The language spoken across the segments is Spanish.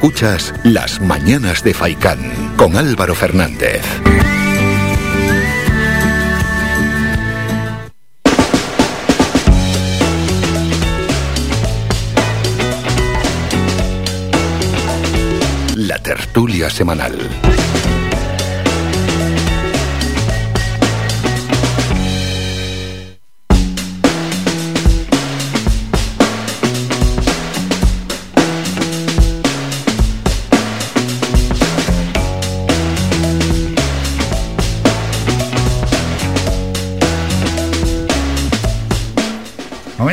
Escuchas Las Mañanas de Faicán con Álvaro Fernández. La tertulia semanal.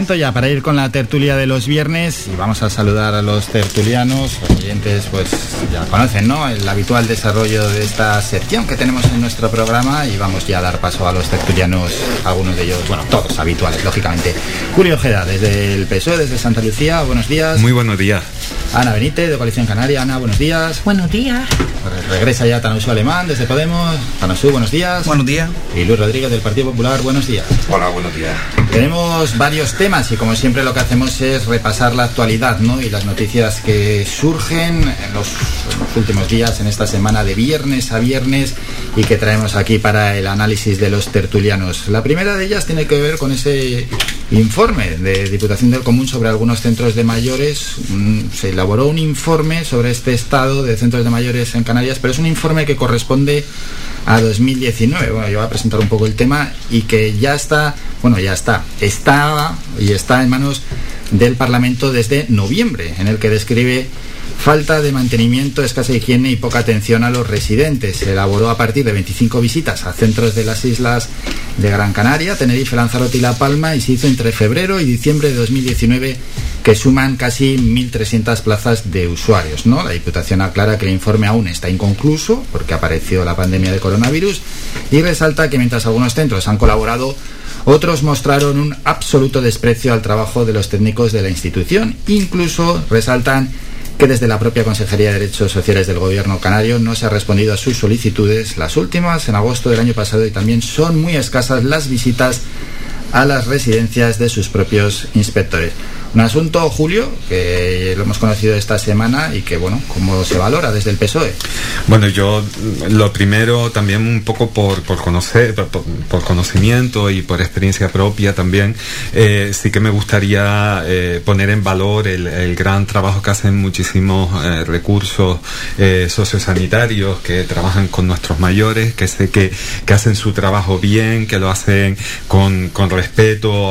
Momento ya para ir con la tertulia de los viernes y vamos a saludar a los tertulianos. Los oyentes pues ya conocen, ¿no? El habitual desarrollo de esta sección que tenemos en nuestro programa y vamos ya a dar paso a los tertulianos, algunos de ellos, bueno, todos habituales, lógicamente. Julio Ojeda, desde el PSOE, desde Santa Lucía, buenos días. Muy buenos días. Ana Benítez, de Coalición Canaria. Ana, buenos días. Buenos días. Regresa ya Tanosu Alemán, desde Podemos. Tanosu, buenos días. Buenos días. Y Luis Rodríguez, del Partido Popular, buenos días. Hola, buenos días. Tenemos varios temas y como siempre lo que hacemos es repasar la actualidad ¿no? y las noticias que surgen en los, últimos días, en esta semana de viernes a viernes y que traemos aquí para el análisis de los tertulianos. La primera de ellas tiene que ver con ese informe de Diputación del Común sobre algunos centros de mayores. Se elaboró un informe sobre este estado de centros de mayores en Canarias, pero es un informe que corresponde a 2019. Bueno, yo voy a presentar un poco el tema y que ya está, bueno, ya está, estaba y está en manos del Parlamento desde noviembre, en el que describe falta de mantenimiento, escasa higiene y poca atención a los residentes. Se elaboró a partir de 25 visitas a centros de las islas de Gran Canaria, Tenerife, Lanzarote y La Palma y se hizo entre febrero y diciembre de 2019 que suman casi 1.300 plazas de usuarios. ¿no? La Diputación aclara que el informe aún está inconcluso porque apareció la pandemia de coronavirus y resalta que mientras algunos centros han colaborado, otros mostraron un absoluto desprecio al trabajo de los técnicos de la institución. Incluso resaltan que desde la propia Consejería de Derechos Sociales del Gobierno canario no se ha respondido a sus solicitudes, las últimas en agosto del año pasado, y también son muy escasas las visitas a las residencias de sus propios inspectores. Un asunto, Julio, que lo hemos conocido esta semana y que, bueno, ¿cómo se valora desde el PSOE? Bueno, yo lo primero también un poco por, por conocer, por, por, conocimiento y por experiencia propia también, eh, sí que me gustaría eh, poner en valor el, el, gran trabajo que hacen muchísimos eh, recursos sociosanitarios que trabajan con nuestros mayores, que sé que, que hacen su trabajo bien, que lo hacen con, con respeto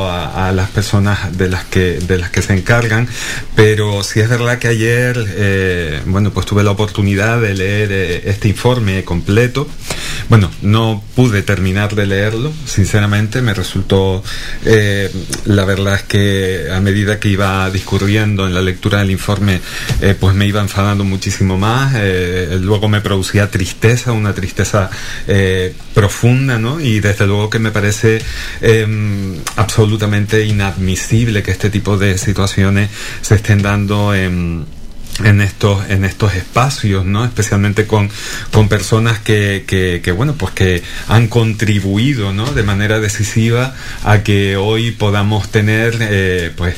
a, a, las personas de las que, de las que se encargan, pero sí es verdad que ayer, eh, bueno, pues tuve la oportunidad de leer eh, este informe completo. Bueno, no pude terminar de leerlo, sinceramente, me resultó, eh, la verdad es que a medida que iba discurriendo en la lectura del informe, eh, pues me iba enfadando muchísimo más, luego me producía tristeza, una tristeza profunda, ¿no? Y desde luego que me parece absolutamente inadmisible que este tipo de situaciones se estén dando en en estos en estos espacios no especialmente con, con personas que, que, que, bueno pues que han contribuido no de manera decisiva a que hoy podamos tener eh, pues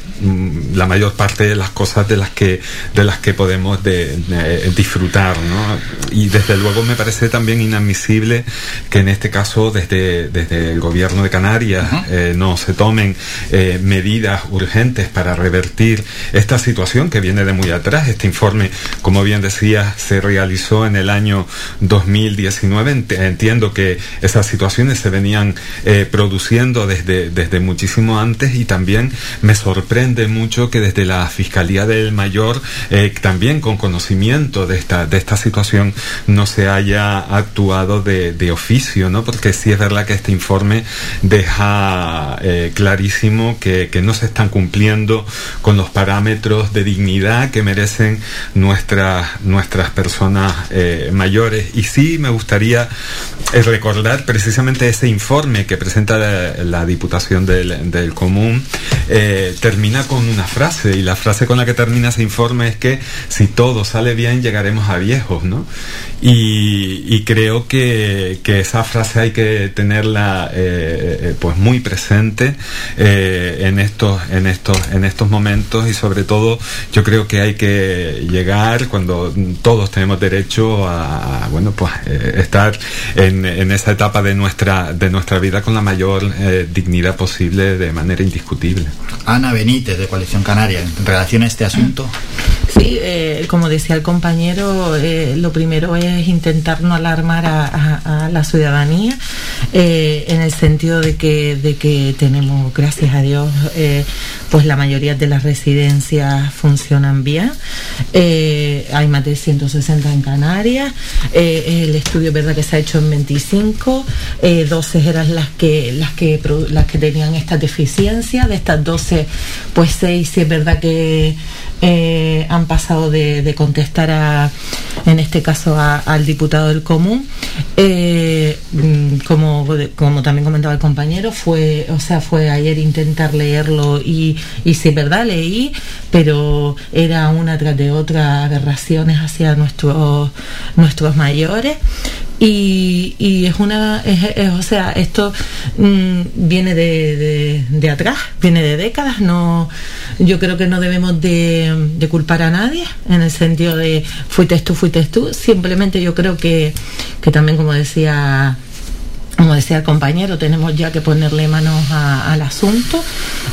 la mayor parte de las cosas de las que de las que podemos de, de, disfrutar no y desde luego me parece también inadmisible que en este caso desde desde el gobierno de Canarias uh -huh. eh, no se tomen eh, medidas urgentes para revertir esta situación que viene de muy atrás este informe, como bien decía, se realizó en el año 2019. Entiendo que esas situaciones se venían eh, produciendo desde, desde muchísimo antes y también me sorprende mucho que desde la Fiscalía del Mayor, eh, también con conocimiento de esta, de esta situación, no se haya actuado de, de oficio, ¿no? Porque sí es verdad que este informe deja eh, clarísimo que, que no se están cumpliendo con los parámetros de dignidad que merecen nuestras nuestras personas eh, mayores. Y sí me gustaría eh, recordar precisamente ese informe que presenta la, Diputación del, del Común. Eh, termina con una frase y la frase con la que termina ese informe es que si todo sale bien llegaremos a viejos, ¿no? Y, creo que, esa frase hay que tenerla pues muy presente en estos en estos en estos momentos. Y sobre todo yo creo que hay que llegar cuando todos tenemos derecho a, bueno pues estar en, en, esa etapa de nuestra de nuestra vida con la mayor dignidad posible de manera indiscutible. Ana Benítez de Coalición Canaria en relación a este asunto. Sí, como decía el compañero, lo primero es intentar no alarmar a, la ciudadanía eh, en el sentido de que, de que tenemos, gracias a Dios, eh, pues la mayoría de las residencias funcionan bien. Eh, hay más de 160 en Canarias. el estudio es verdad que se ha hecho en 25. 12 eran las que, las que las que tenían estas deficiencias. De estas 12, pues 6 sí es verdad que han pasado de, contestar a, en este caso al diputado del común eh, mm, como, como también comentaba el compañero fue o sea fue ayer intentar leerlo y, y sí verdad leí pero era una tras de otra aberraciones hacia nuestros nuestros mayores. Y, y es una, o sea, esto mm, viene de, de, atrás, viene de décadas, no, yo creo que no debemos de, de, culpar a nadie en el sentido de fuiste tú, fuiste tú, simplemente yo creo que, que también como decía como decía el compañero, tenemos ya que ponerle manos al asunto,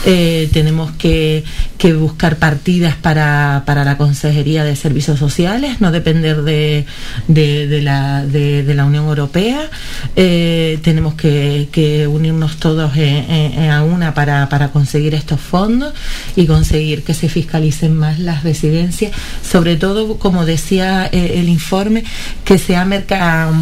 eh, tenemos que, buscar partidas para, la Consejería de Servicios Sociales, no depender de, la, de, la, Unión Europea, eh, tenemos que, unirnos todos a una para, conseguir estos fondos y conseguir que se fiscalicen más las residencias, sobre todo, como decía eh, el informe, que sea mercado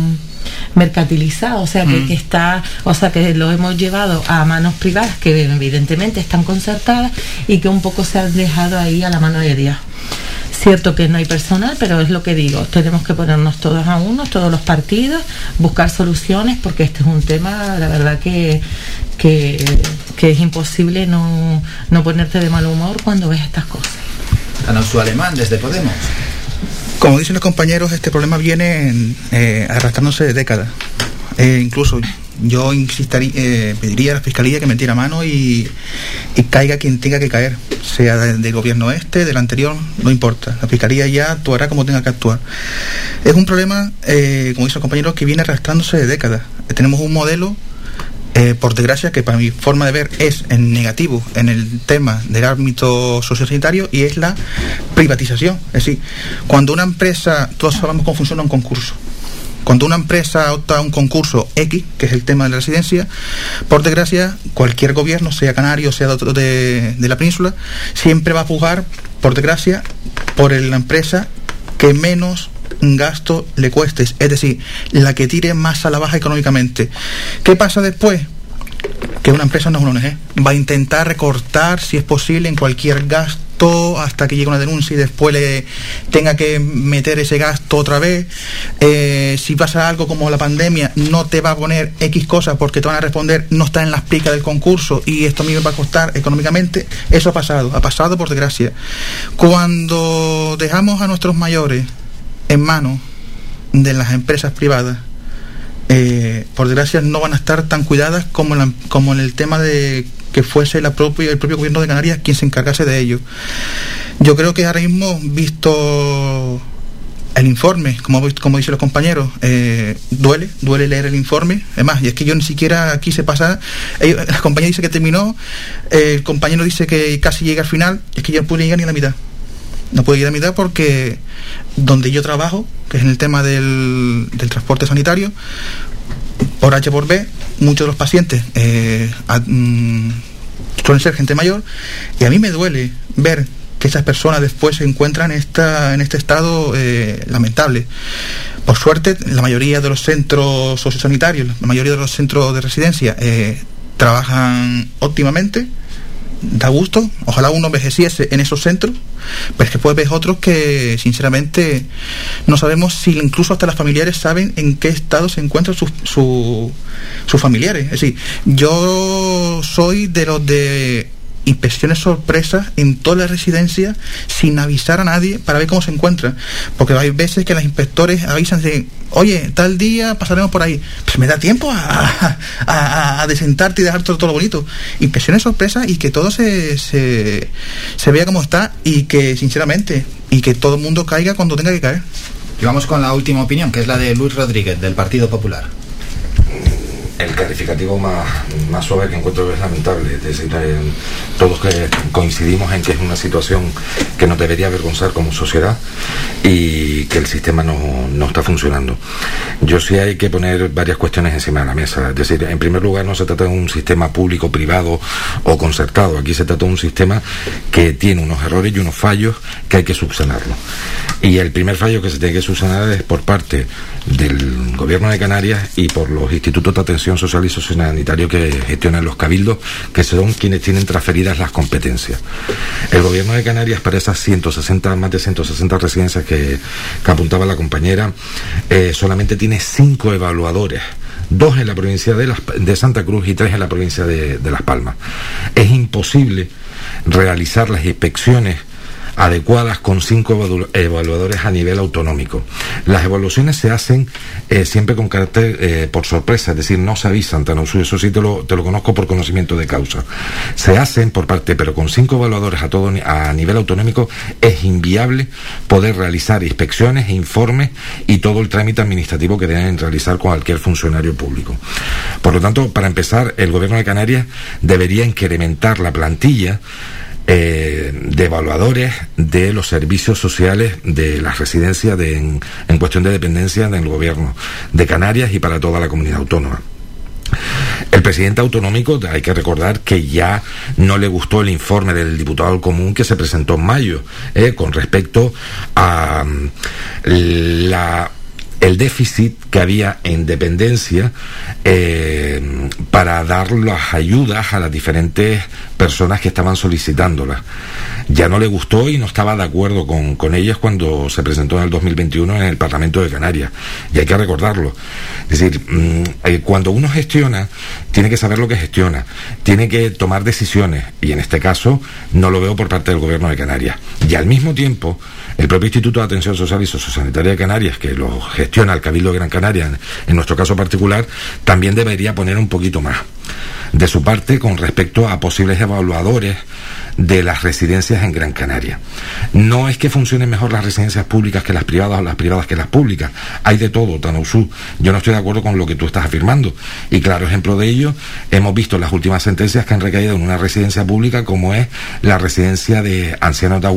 mercantilizado, o sea, que, mm. está, o sea, que lo hemos llevado a manos privadas que evidentemente están concertadas y que un poco se han dejado ahí a la mano de Dios. Cierto que no hay personal, pero es lo que digo, tenemos que ponernos todos a uno, todos los partidos, buscar soluciones, porque este es un tema, la verdad que, que, es imposible no, no ponerte de mal humor cuando ves estas cosas. Ana Su Alemán, desde Podemos. Como dicen los compañeros, este problema viene eh, arrastrándose de décadas. Eh, incluso yo eh, pediría a la Fiscalía que metiera mano y, caiga quien tenga que caer, sea del gobierno este, del anterior, no importa. La Fiscalía ya actuará como tenga que actuar. Es un problema, como dicen los compañeros, que viene arrastrándose de décadas. Tenemos un modelo eh, por desgracia, que para mi forma de ver es en negativo en el tema del ámbito sociosanitario y es la privatización. Es decir, cuando una empresa, todos sabemos cómo funciona un concurso. Cuando una empresa opta a un concurso X, que es el tema de la residencia, por desgracia, cualquier gobierno, sea canario, sea de, de la península, siempre va a jugar, por desgracia, por la empresa que menos gasto le cuestes, es decir, la que tire más a la baja económicamente. ¿Qué pasa después? Que una empresa no es una ONG, va a intentar recortar, si es posible, en cualquier gasto hasta que llegue una denuncia y después le tenga que meter ese gasto otra vez. Eh, si pasa algo como la pandemia, no te va a poner X cosas porque te van a responder no está en las picas del concurso y esto a mí me va a costar económicamente. Eso ha pasado, ha pasado por desgracia. Cuando dejamos a nuestros mayores en manos de las empresas privadas, eh, por desgracia no van a estar tan cuidadas como, en el tema de que fuese el propio gobierno de Canarias quien se encargase de ello. Yo creo que ahora mismo, visto el informe, como, como dicen los compañeros, eh, duele, duele leer el informe. Además, y es que yo ni siquiera quise pasar. la compañía dice que terminó, el compañero dice que casi llega al final, es que yo no pude llegar ni a la mitad no puedo ir a mitad porque donde yo trabajo, que es en el tema del, transporte sanitario, por H por B, muchos de los pacientes eh, mm, suelen ser gente mayor y a mí me duele ver que esas personas después se encuentran en, esta, en este estado eh, lamentable. Por suerte, la mayoría de los centros sociosanitarios, la mayoría de los centros de residencia eh, trabajan óptimamente, da gusto, ojalá uno envejeciese en esos centros, pero es que puede ver otros que sinceramente no sabemos si incluso hasta las familiares saben en qué estado se encuentran sus, sus familiares. Es decir, yo soy de los de inspecciones sorpresas en toda la residencia sin avisar a nadie para ver cómo se encuentra. Porque hay veces que los inspectores avisan de, oye, tal día pasaremos por ahí. Pues me da tiempo a, desentarte y dejar todo, todo bonito. Inspecciones sorpresas y que todo se, se, se vea como está y que, sinceramente, y que todo el mundo caiga cuando tenga que caer. Y vamos con la última opinión, que es la de Luis Rodríguez, del Partido Popular el calificativo más, más suave que encuentro es lamentable. Es decir, eh, todos que coincidimos en que es una situación que nos debería avergonzar como sociedad y que el sistema no, no está funcionando. Yo sí hay que poner varias cuestiones encima de la mesa. Es decir, en primer lugar no se trata de un sistema público, privado o concertado. Aquí se trata de un sistema que tiene unos errores y unos fallos que hay que subsanarlo. Y el primer fallo que se tiene que subsanar es por parte del gobierno de Canarias y por los institutos de atención social y sociosanitario que gestionan los cabildos, que son quienes tienen transferidas las competencias. El gobierno de Canarias para esas 160, más de 160 residencias que, apuntaba la compañera, eh, solamente tiene cinco evaluadores dos en la provincia de, de, Santa Cruz y tres en la provincia de Las Palmas. Es imposible realizar las inspecciones adecuadas con cinco evaluadores a nivel autonómico. Las evaluaciones se hacen eh, siempre con carácter eh, por sorpresa, es decir, no se avisan, eso sí te lo, te lo conozco por conocimiento de causa. Se hacen por parte, pero con cinco evaluadores a, todo, a nivel autonómico es inviable poder realizar inspecciones, informes y todo el trámite administrativo que deben realizar cualquier funcionario público. Por lo tanto, para empezar, el Gobierno de Canarias debería incrementar la plantilla eh, de evaluadores de los servicios sociales de la residencia de, en, en cuestión de dependencia del gobierno de Canarias y para toda la comunidad autónoma. El presidente autonómico, hay que recordar que ya no le gustó el informe del diputado común que se presentó en mayo eh, con respecto a mm, la el déficit que había en dependencia eh, para dar las ayudas a las diferentes personas que estaban solicitándolas. Ya no le gustó y no estaba de acuerdo con, con ellas cuando se presentó en el 2021 en el Parlamento de Canarias. Y hay que recordarlo. Es decir, mm, eh, cuando uno gestiona, tiene que saber lo que gestiona, tiene que tomar decisiones. Y en este caso, no lo veo por parte del Gobierno de Canarias. Y al mismo tiempo, el propio Instituto de Atención Social y Sociosanitaria de Canarias, que lo gestiona el Cabildo de Gran Canaria, en nuestro caso particular, también debería poner un poquito más de su parte con respecto a posibles evaluadores de las residencias en Gran Canaria. No es que funcionen mejor las residencias públicas que las privadas o las privadas que las públicas. Hay de todo, Tanausú. Yo no estoy de acuerdo con lo que tú estás afirmando. Y claro ejemplo de ello, hemos visto las últimas sentencias que han recaído en una residencia pública como es la residencia de ancianos de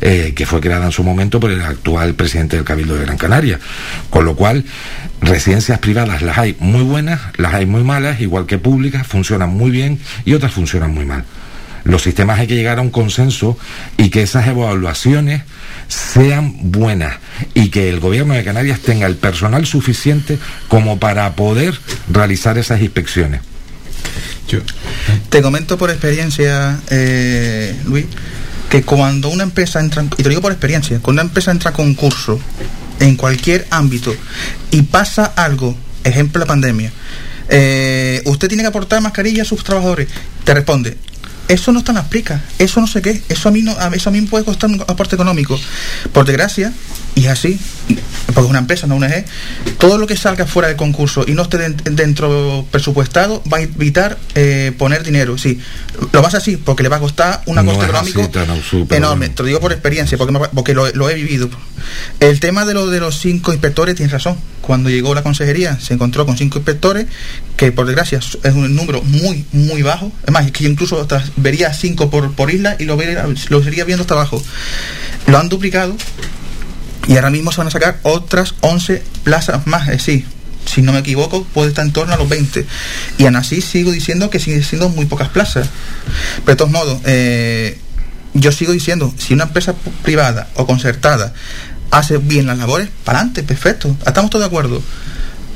eh, que fue creada en su momento por el actual presidente del Cabildo de Gran Canaria. Con lo cual, residencias privadas las hay muy buenas, las hay muy malas, igual que públicas, funcionan muy bien y otras funcionan muy mal. Los sistemas hay que llegar a un consenso y que esas evaluaciones sean buenas y que el gobierno de Canarias tenga el personal suficiente como para poder realizar esas inspecciones. Te comento por experiencia, eh, Luis, que cuando una empresa entra, y te lo digo por experiencia, cuando una empresa entra a concurso en cualquier ámbito y pasa algo, ejemplo la pandemia, eh, usted tiene que aportar mascarilla a sus trabajadores, te responde, eso no está en las pricas, eso no sé qué, eso a mí no, eso a mí me puede costar un aporte económico. Por desgracia, y es así, porque es una empresa, no una EG, todo lo que salga fuera del concurso y no esté dentro presupuestado va a evitar eh, poner dinero. Sí, lo vas así porque le va a costar un coste económico enorme. Te lo digo por experiencia, porque, porque lo, he vivido. El tema de, lo, de los cinco inspectores, tienes razón. Cuando llegó la consejería se encontró con cinco inspectores, que por desgracia es un número muy, muy bajo. Es más, que incluso vería cinco por, por isla y lo, vería, lo sería viendo hasta abajo. Lo han duplicado y ahora mismo se van a sacar otras 11 plazas más, es decir, si no me equivoco, puede estar en torno a los 20. Y aún así sigo diciendo que siguen siendo muy pocas plazas. Pero de todos modos, eh, yo sigo diciendo, si una empresa privada o concertada hace bien las labores, para adelante, perfecto, estamos todos de acuerdo.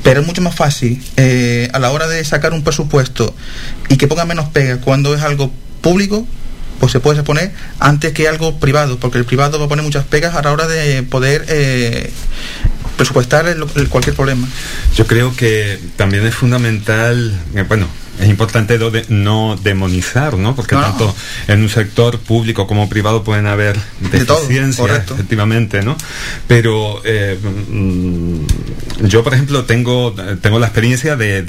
Pero es mucho más fácil eh, a la hora de sacar un presupuesto y que ponga menos pega cuando es algo público pues se puede poner antes que algo privado, porque el privado va a poner muchas pegas a la hora de poder eh, presupuestar cualquier problema. Yo creo que también es fundamental, eh, bueno, es importante no demonizar, ¿no? Porque tanto en un sector público como privado pueden haber deficiencias, efectivamente, ¿no? Pero eh, mm, yo, por ejemplo, tengo, tengo la experiencia de,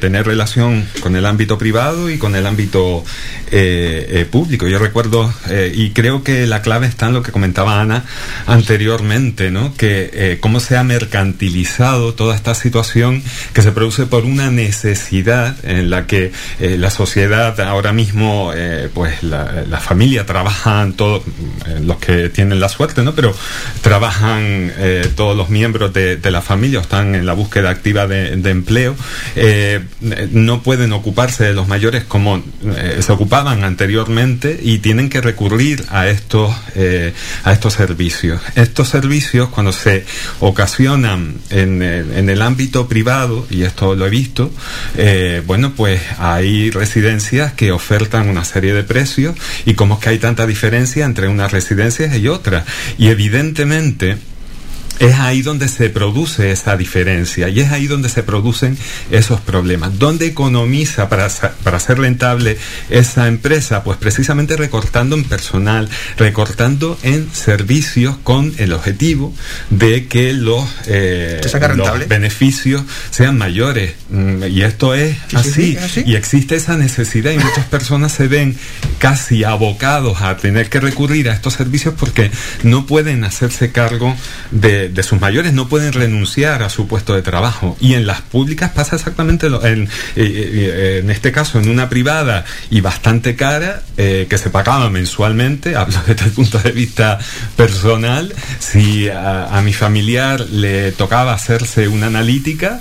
tener relación con el ámbito privado y con el ámbito eh, eh, público. Yo recuerdo, y creo que la clave está en lo que comentaba Ana anteriormente, ¿no? Que cómo se ha mercantilizado toda esta situación que se produce por una necesidad en la que eh, la sociedad ahora mismo, eh, pues la, familia trabajan todos, eh, los que tienen la suerte, ¿no? Pero trabajan todos los miembros de, la familia, están en la búsqueda activa de, empleo, no pueden ocuparse de los mayores como se ocupaban anteriormente y tienen que recurrir a estos, a estos servicios. Estos servicios, cuando se ocasionan en el ámbito privado, y esto lo he visto, bueno, pues hay residencias que ofertan una serie de precios y cómo es que hay tanta diferencia entre unas residencias y otras. Y evidentemente, es ahí donde se produce esa diferencia y es ahí donde se producen esos problemas. ¿Dónde economiza para, para ser rentable esa empresa? Pues precisamente recortando en personal, recortando en servicios con el objetivo de que los, eh, beneficios sean mayores. Mm, y esto es así. Y existe esa necesidad y muchas personas se ven casi abocados a tener que recurrir a estos servicios porque no pueden hacerse cargo de de sus mayores no pueden renunciar a su puesto de trabajo. Y en las públicas pasa exactamente lo, en, eh, eh, en este caso, en una privada y bastante cara, eh, que se pagaba mensualmente, hablo desde el punto de vista personal, si a, mi familiar le tocaba hacerse una analítica,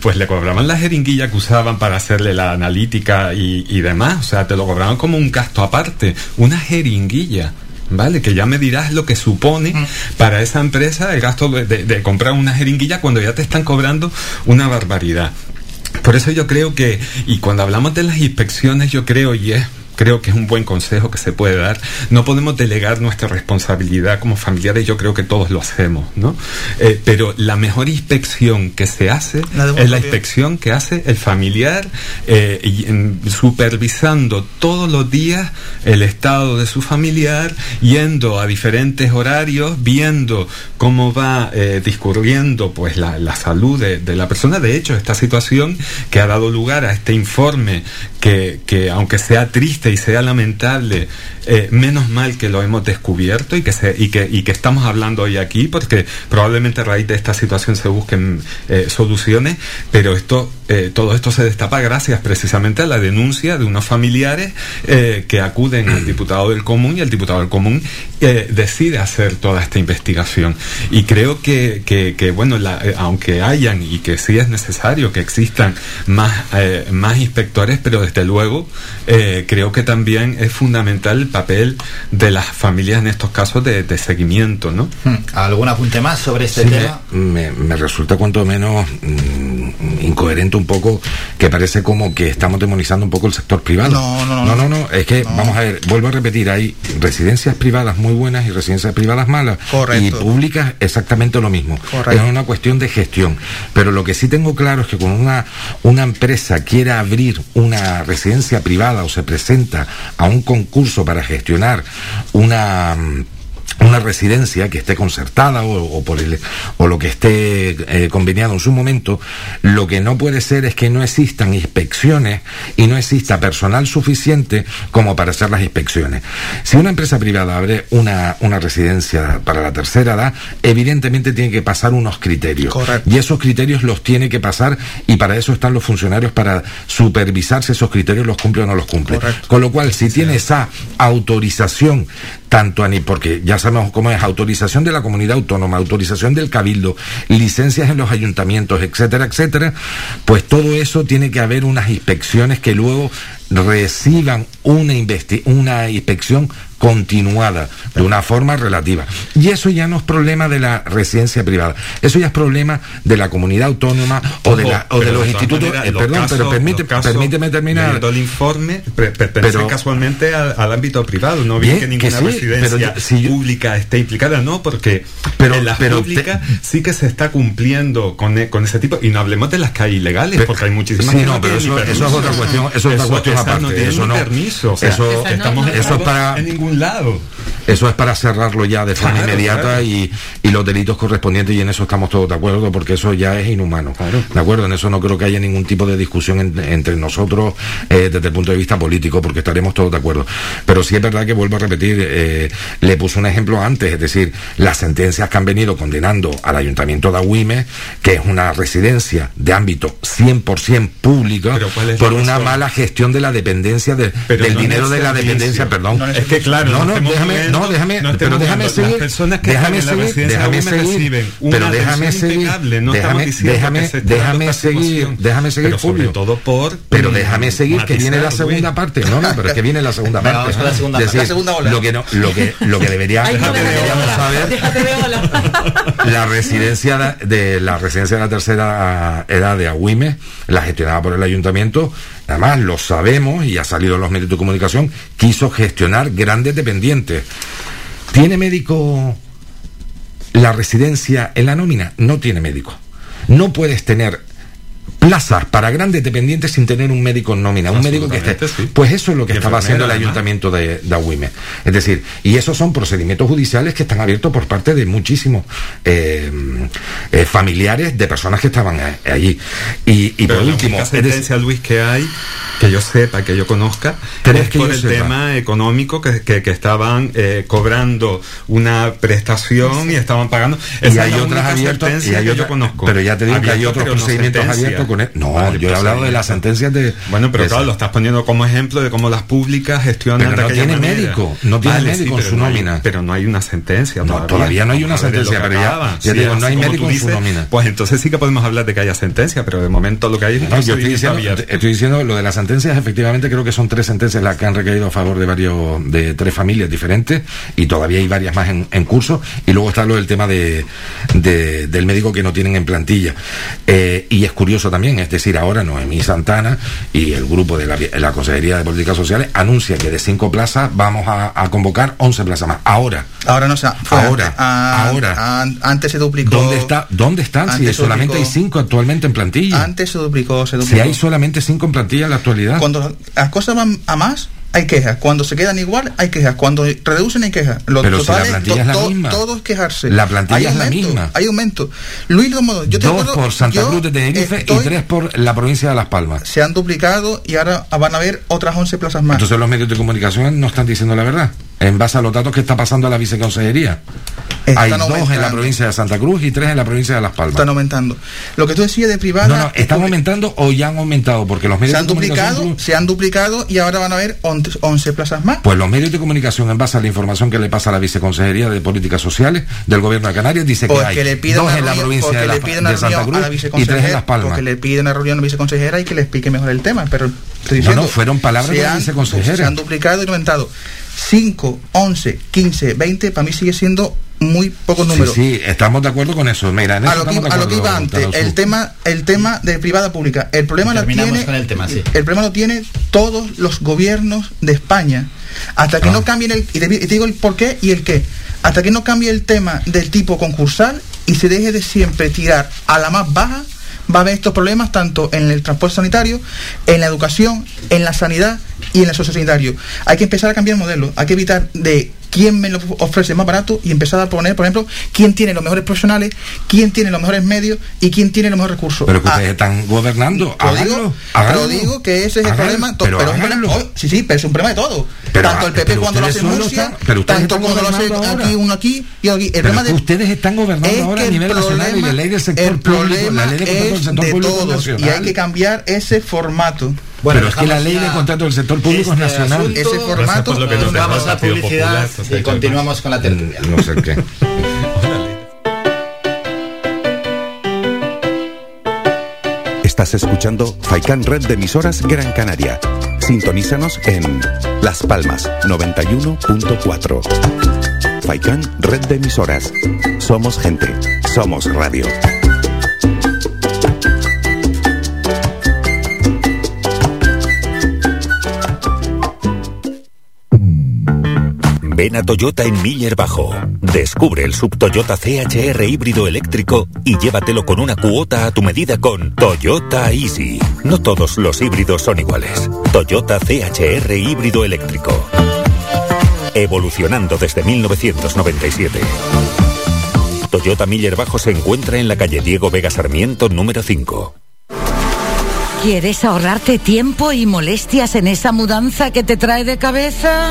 pues le cobraban la jeringuilla que usaban para hacerle la analítica y, y demás. O sea, te lo cobraban como un gasto aparte, una jeringuilla. ¿Vale? Que ya me dirás lo que supone para esa empresa el gasto de, comprar una jeringuilla cuando ya te están cobrando una barbaridad. Por eso yo creo que, y cuando hablamos de las inspecciones, yo creo, y es creo que es un buen consejo que se puede dar. No podemos delegar nuestra responsabilidad como familiares, yo creo que todos lo hacemos, ¿no? Eh, pero la mejor inspección que se hace es la inspección que hace el familiar eh, y, supervisando todos los días el estado de su familiar, yendo a diferentes horarios, viendo cómo va eh, discurriendo pues la, salud de, la persona. De hecho, esta situación que ha dado lugar a este informe que, que aunque sea triste y sea lamentable, eh, menos mal que lo hemos descubierto y que, se, y, que, y que estamos hablando hoy aquí, porque probablemente a raíz de esta situación se busquen eh, soluciones, pero esto, eh, todo esto se destapa gracias precisamente a la denuncia de unos familiares que acuden al diputado del común y el diputado del común decide hacer toda esta investigación. Y creo que, que, bueno, aunque hayan y que sí es necesario que existan más, más inspectores, pero desde luego creo que también es fundamental papel de las familias en estos casos de, seguimiento, ¿no? Hmm. ¿Algún apunte más sobre este tema? Me, resulta cuanto menos mm, incoherente un poco que parece como que estamos demonizando un poco el sector privado. No, no, no. No, no, Es que, vamos a ver, vuelvo a repetir, hay residencias privadas muy buenas y residencias privadas malas. Correcto. Y públicas exactamente lo mismo. Correcto. Es una cuestión de gestión. Pero lo que sí tengo claro es que cuando una, una empresa quiere abrir una residencia privada o se presenta a un concurso para gestionar una una residencia que esté concertada o, por el, o lo que esté eh, conveniado en su momento, lo que no puede ser es que no existan inspecciones y no exista personal suficiente como para hacer las inspecciones. Si una empresa privada abre una, una residencia para la tercera edad, evidentemente tiene que pasar unos criterios. Y esos criterios los tiene que pasar y para eso están los funcionarios para supervisar si esos criterios los cumple o no los cumple. Con lo cual, si tiene esa autorización tanto a ni porque ya sabemos cómo es autorización de la comunidad autónoma, autorización del cabildo, licencias en los ayuntamientos, etcétera, etcétera, pues todo eso tiene que haber unas inspecciones que luego reciban una, una inspección continuada, de una forma relativa. Y eso ya no es problema de la residencia privada, eso ya es problema de la comunidad autónoma o de, la, o de los institutos. Eh, perdón, pero permíteme terminar. El informe pertenece casualmente al, ámbito privado, no bien, que ninguna residencia pública esté implicada, no, porque pero, en la pública sí que se está cumpliendo con, e, con ese tipo, y no hablemos de las que hay ilegales, porque hay muchísimas sí, no, pero eso, eso, es otra cuestión, eso es otra cuestión aparte. No eso no, permiso, eso, estamos eso es para en ningún lado. Eso es para cerrarlo ya de forma inmediata Y, y, los delitos correspondientes y en eso estamos todos de acuerdo porque eso ya es inhumano. ¿De acuerdo? En eso no creo que haya ningún tipo de discusión entre nosotros eh, desde el punto de vista político porque estaremos todos de acuerdo. Pero sí es verdad que vuelvo a repetir, eh, le puse un ejemplo antes, es decir, las sentencias que han venido condenando al Ayuntamiento de Agüime, que es una residencia de ámbito 100% público, por una mala gestión de la dependencia del dinero de la dependencia, perdón. es que claro, no, no, déjame, no, déjame, pero déjame seguir, déjame seguir, déjame seguir, pero déjame seguir, déjame, déjame, déjame seguir, déjame seguir, Julio. todo por, pero déjame seguir que viene la segunda parte, no, no, pero es que viene la segunda parte. la segunda, la segunda ola. Lo que no, lo que, lo que debería, deberíamos saber, la residencia de la residencia de la tercera edad de Agüime, la gestionada por el ayuntamiento, además lo sabemos y ha salido en los medios de comunicación, quiso gestionar grandes dependientes. ¿Tiene médico la residencia en la nómina? No tiene médico. No puedes tener plazas para grandes dependientes sin tener un médico en nómina, un médico que esté. Pues eso es lo que estaba haciendo el ayuntamiento de, de Es decir, y esos son procedimientos judiciales que están abiertos por parte de muchísimos eh, eh, familiares de personas que estaban allí. Y, por último. La sentencia, Luis, que hay, que yo sepa, que yo conozca, es por el tema económico que, que, estaban eh, cobrando una prestación y estaban pagando. y hay otras abiertas. Y hay yo conozco. Pero ya te digo que hay otros procedimientos abiertos no, yo he hablado de las sentencias de. Bueno, pero claro, lo estás poniendo como ejemplo de cómo las públicas gestionan. Pero no tiene médico, no tiene médico en su nómina. pero no hay una sentencia. No, todavía, no hay una sentencia, pero ya, ya digo, no hay médico en su nómina. Pues entonces sí que podemos hablar de que haya sentencia, pero de momento lo que hay es. No, yo estoy diciendo, estoy diciendo lo de las sentencias, efectivamente creo que son tres sentencias las que han recaído a favor de varios, de tres familias diferentes y todavía hay varias más en, en curso. Y luego está lo del tema de, de, del médico que no tienen en plantilla. Eh, y es curioso también, es decir, ahora Noemí Santana y el grupo de la, Consejería de Políticas Sociales anuncia que de cinco plazas vamos a, convocar 11 plazas más. Ahora. Ahora no sé. Ahora. ahora. antes se duplicó. ¿Dónde, está, dónde están? si solamente hay cinco actualmente en plantilla. Antes se duplicó, se duplicó. Si hay solamente cinco en plantilla en la actualidad. Cuando las cosas van a más, hay quejas. Cuando se quedan igual, hay quejas. Cuando reducen, hay quejas. Los Pero totales, si la plantilla es la misma. Todo es quejarse. La plantilla es la misma. Hay aumento. Luis yo te Dos por Santa Cruz de Tenerife y tres por la provincia de Las Palmas. Se han duplicado y ahora van a haber otras 11 plazas más. Entonces los medios de comunicación no están diciendo la verdad en base a los datos que está pasando a la viceconsejería. Hay dos en la provincia de Santa Cruz y tres en la provincia de Las Palmas. Están aumentando. Lo que tú decías de privada. No, no, ¿están aumentando o ya han aumentado? Porque los medios se han de duplicado, se han duplicado y ahora van a haber 11 plazas más. Pues los medios de comunicación, en base a la información que le pasa a la viceconsejería de Políticas Sociales del gobierno de Canarias, dice que hay le dos en la provincia de, de, Santa Cruz y tres en Las Palmas. Porque le piden una reunión a la viceconsejera y que le explique mejor el tema. Pero no, no, fueron palabras de la viceconsejera. Se han duplicado y aumentado. 5, 11, 15, 20, para mí sigue siendo muy pocos números. Sí, sí, estamos de acuerdo con eso. Mira, a, lo que, iba antes, el tema, el tema de privada pública. El problema lo tiene, el, tema, sí. el problema lo tiene todos los gobiernos de España. Hasta que no ah. cambien el, y te, digo el por qué y el qué. Hasta que no cambie el tema del tipo concursal y se deje de siempre tirar a la más baja, va a haber estos problemas tanto en el transporte sanitario, en la educación, en la sanidad y en el sociosanitario. Hay que empezar a cambiar el modelo, hay que evitar de quién me lo ofrece más barato y empezar a poner, por ejemplo, quién tiene los mejores profesionales, quién tiene los mejores medios y quién tiene los mejores recursos. Pero que ustedes ah, están gobernando. Lo digo, lo digo que ese es el problema. Pero, pero oh, sí, sí, pero es un problema de todo. tanto el PP cuando lo hace en Murcia, tanto cuando lo hace aquí, uno aquí y aquí. El problema de, ustedes están gobernando ahora a nivel nacional y la ley del sector público, la ley de del sector público y hay que cambiar ese formato. Bueno, pero es que la ley de contrato del sector público es este nacional. Ese formato. Lo que nos vamos a publicidad y continuamos con la tertulia. No sé qué. Estás escuchando Faikan Red de emisoras Gran Canaria Sintonízanos en Las Palmas 91.4. Faikán, red de emisoras. Somos gente, somos radio. Ven a Toyota en Miller Bajo. Descubre el sub Toyota CHR híbrido eléctrico y llévatelo con una cuota a tu medida con Toyota Easy. No todos los híbridos son iguales. Toyota CHR híbrido eléctrico. Evolucionando desde 1997. Toyota Miller Bajo se encuentra en la calle Diego Vega Sarmiento número 5. ¿Quieres ahorrarte tiempo y molestias en esa mudanza que te trae de cabeza?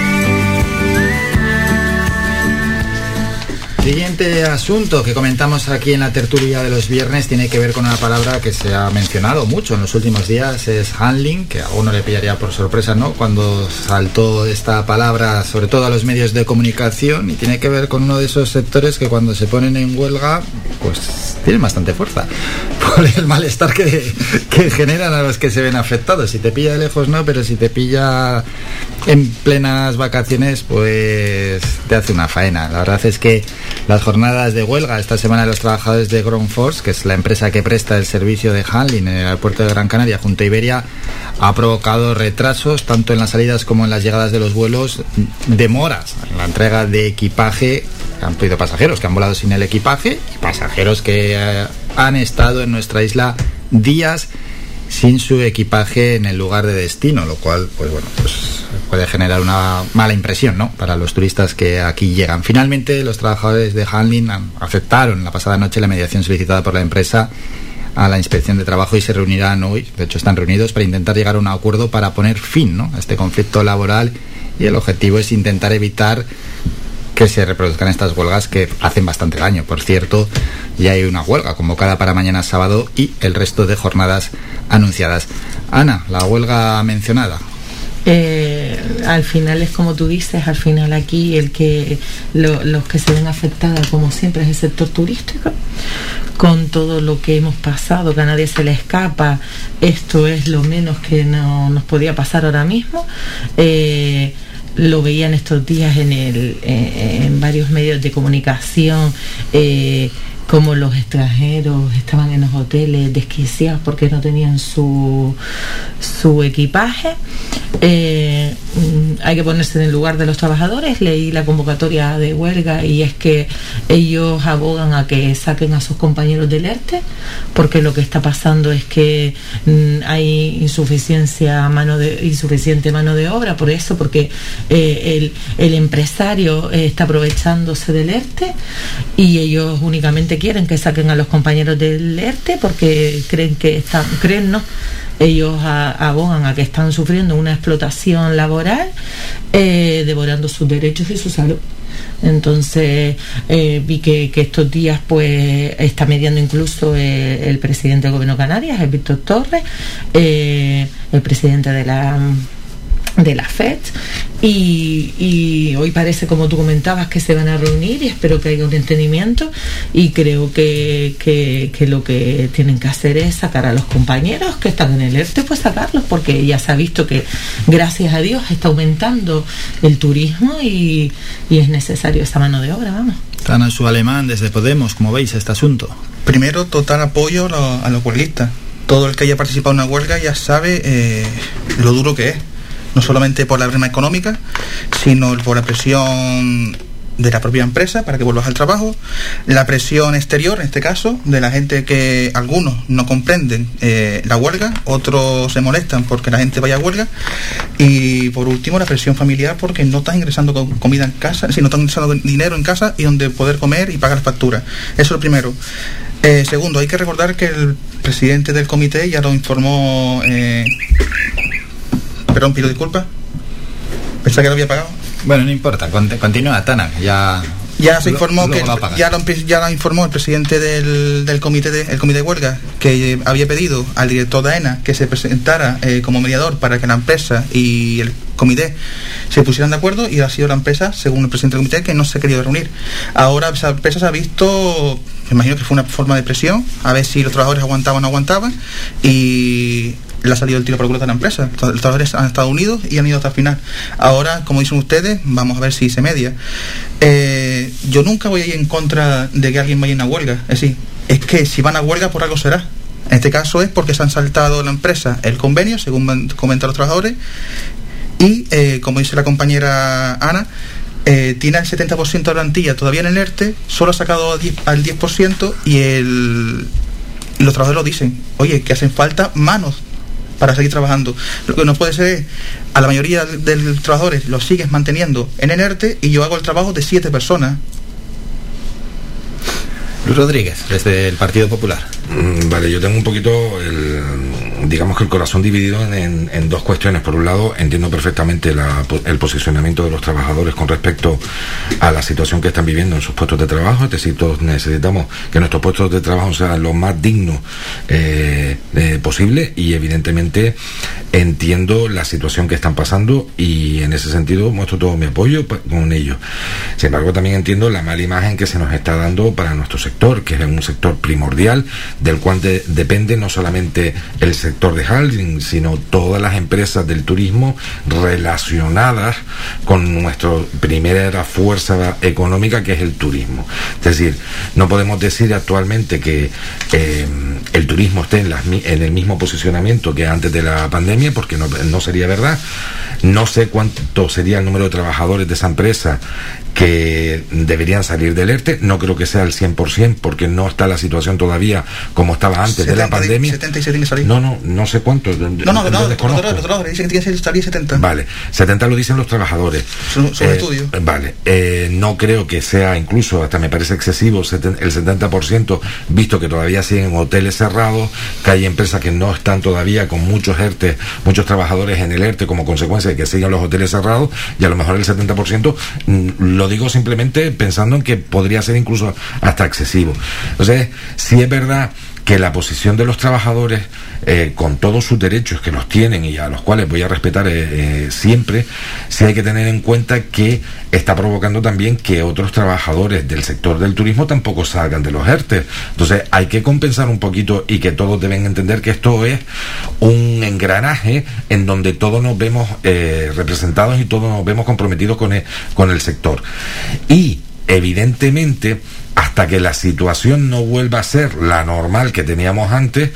Siguiente asunto que comentamos aquí en la tertulia de los viernes tiene que ver con una palabra que se ha mencionado mucho en los últimos días, es handling, que a uno le pillaría por sorpresa, ¿no? Cuando saltó esta palabra, sobre todo a los medios de comunicación, y tiene que ver con uno de esos sectores que cuando se ponen en huelga, pues tienen bastante fuerza por el malestar que, que generan a los que se ven afectados. Si te pilla de lejos, no, pero si te pilla en plenas vacaciones, pues te hace una faena. La verdad es que las jornadas de huelga esta semana de los trabajadores de Ground Force, que es la empresa que presta el servicio de handling en el aeropuerto de Gran Canaria junto a Iberia, ha provocado retrasos tanto en las salidas como en las llegadas de los vuelos, demoras en la entrega de equipaje. Han pedido pasajeros que han volado sin el equipaje y pasajeros que eh, han estado en nuestra isla días sin su equipaje en el lugar de destino, lo cual, pues bueno, pues puede generar una mala impresión, ¿no? Para los turistas que aquí llegan. Finalmente, los trabajadores de Handling aceptaron la pasada noche la mediación solicitada por la empresa a la inspección de trabajo y se reunirán hoy, de hecho están reunidos para intentar llegar a un acuerdo para poner fin ¿no? a este conflicto laboral y el objetivo es intentar evitar que se reproduzcan estas huelgas que hacen bastante daño. Por cierto, ya hay una huelga convocada para mañana sábado y el resto de jornadas anunciadas. Ana, la huelga mencionada. Eh, al final es como tú dices, al final aquí el que lo- los que se ven afectados como siempre es el sector turístico con todo lo que hemos pasado, que a nadie se le escapa, esto es lo menos que no, nos podía pasar ahora mismo. Eh, lo veía en estos días en, el, eh, en varios medios de comunicación, eh, como los extranjeros estaban en los hoteles desquiciados porque no tenían su, su equipaje. Eh, hay que ponerse en el lugar de los trabajadores. Leí la convocatoria de huelga y es que ellos abogan a que saquen a sus compañeros del ERTE porque lo que está pasando es que mm, hay insuficiencia mano de insuficiente mano de obra por eso porque eh, el, el empresario eh, está aprovechándose del ERTE y ellos únicamente quieren que saquen a los compañeros del ERTE porque creen que están creen no ellos abogan a que están sufriendo una explotación laboral, eh, devorando sus derechos y su salud. Entonces eh, vi que, estos días pues está mediando incluso eh, el presidente del gobierno de Canarias, el Víctor Torres, el presidente de la de la FED y, y, hoy parece como tú comentabas que se van a reunir y espero que haya un entendimiento y creo que, que, que, lo que tienen que hacer es sacar a los compañeros que están en el ERTE pues sacarlos porque ya se ha visto que gracias a Dios está aumentando el turismo y, y es necesario esa mano de obra vamos. Tana su alemán desde Podemos como veis este asunto. Primero total apoyo a, los huelguistas todo el que haya participado en una huelga ya sabe eh, lo duro que es no solamente por la brema económica, sino por la presión de la propia empresa para que vuelvas al trabajo, la presión exterior, en este caso, de la gente que algunos no comprenden eh, la huelga, otros se molestan porque la gente vaya a huelga, y por último la presión familiar porque no estás ingresando comida en casa, sino estás ingresando dinero en casa y donde poder comer y pagar facturas. Eso es lo primero. Eh, segundo, hay que recordar que el presidente del comité ya lo informó eh, Perdón, pido disculpas. Pensaba que lo había pagado. Bueno, no importa, continúa, Tana, ya... Ya se informó que ya lo, ya lo informó el presidente del, del comité de, el comité de huelga que había pedido al director de AENA que se presentara eh, como mediador para que la empresa y el comité se pusieran de acuerdo y ha sido la empresa, según el presidente del comité, que no se ha querido reunir. Ahora esa empresa se ha visto, me imagino que fue una forma de presión, a ver si los trabajadores aguantaban o no aguantaban y le ha salido el tiro por culo a la empresa. Los trabajadores han estado unidos y han ido hasta el final. Ahora, como dicen ustedes, vamos a ver si se media. Eh, yo nunca voy a ir en contra de que alguien vaya a una huelga. Es decir, es que si van a huelga por algo será. En este caso es porque se han saltado la empresa el convenio, según comentan los trabajadores, y eh, como dice la compañera Ana, eh, tiene el 70% de plantilla todavía en el ERTE, solo ha sacado al 10% y, el, y los trabajadores lo dicen, oye, que hacen falta manos para seguir trabajando. Lo que no puede ser a la mayoría de los trabajadores los sigues manteniendo en ENERTE y yo hago el trabajo de siete personas. Luis Rodríguez, desde el Partido Popular. Mm, vale, yo tengo un poquito el, digamos que el corazón dividido en, dos cuestiones. Por un lado, entiendo perfectamente el posicionamiento de los trabajadores con respecto a la situación que están viviendo en sus puestos de trabajo. Es decir, todos necesitamos que nuestros puestos de trabajo sean lo más dignos eh, eh, posible y evidentemente entiendo la situación que están pasando y en ese sentido muestro todo mi apoyo con ellos. Sin embargo, también entiendo la mala imagen que se nos está dando para nuestro sector, que es un sector primordial del cual depende no solamente el sector sector de housing, sino todas las empresas del turismo relacionadas con nuestra primera fuerza económica que es el turismo. Es decir, no podemos decir actualmente que eh, el turismo esté en, en, el mismo posicionamiento que antes de la pandemia, porque no, no sería verdad. No sé cuánto sería el número de trabajadores de esa empresa que deberían salir del ERTE. No creo que sea el 100% porque no está la situación todavía como estaba antes de la pandemia. No, no, no sé cuánto. No, no, no, no los dicen que tiene que salir 70. Vale, 70 lo dicen los trabajadores. Son, son eh, Vale, eh, no creo que sea incluso, hasta me parece excesivo el 70%, visto que todavía siguen hoteles cerrados, que hay empresas que no están todavía con muchos ERTE, muchos trabajadores en el ERTE como consecuencia de que sigan los hoteles cerrados, y a lo mejor el 70% lo digo simplemente pensando en que podría ser incluso hasta excesivo. Entonces, si es verdad que la posición de los trabajadores, eh, con todos sus derechos que los tienen y a los cuales voy a respetar eh, eh, siempre, sí hay que tener en cuenta que está provocando también que otros trabajadores del sector del turismo tampoco salgan de los ERTE. Entonces hay que compensar un poquito y que todos deben entender que esto es un engranaje en donde todos nos vemos representados y todos nos vemos comprometidos con con el sector. Y evidentemente hasta que la situación no vuelva a ser la normal que teníamos antes,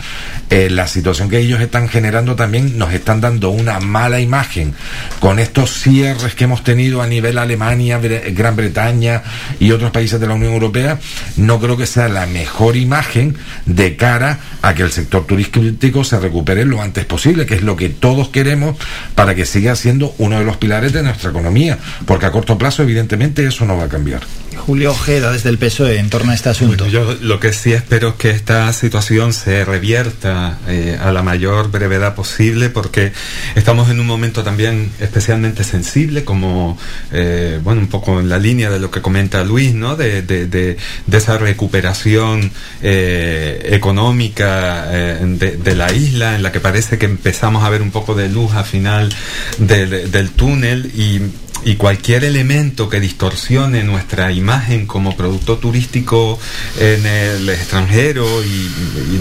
eh, la situación que ellos están generando también nos están dando una mala imagen con estos cierres que hemos tenido a nivel Alemania, Gran Bretaña y otros países de la Unión Europea. No creo que sea la mejor imagen de cara a que el sector turístico se recupere lo antes posible, que es lo que todos queremos para que siga siendo uno de los pilares de nuestra economía, porque a corto plazo evidentemente eso no va a cambiar. Julio Ojeda desde el PSOE en torno a este asunto. yo lo que sí espero es que esta situación se revierta eh, a la mayor brevedad posible porque estamos en un momento también especialmente sensible como, eh, bueno, un poco en la línea de lo que comenta Luis, ¿no? De, de, de, esa recuperación eh, económica de, la isla en la que parece que empezamos a ver un poco de luz al final del túnel y y cualquier elemento que distorsione nuestra imagen como producto turístico en el extranjero y,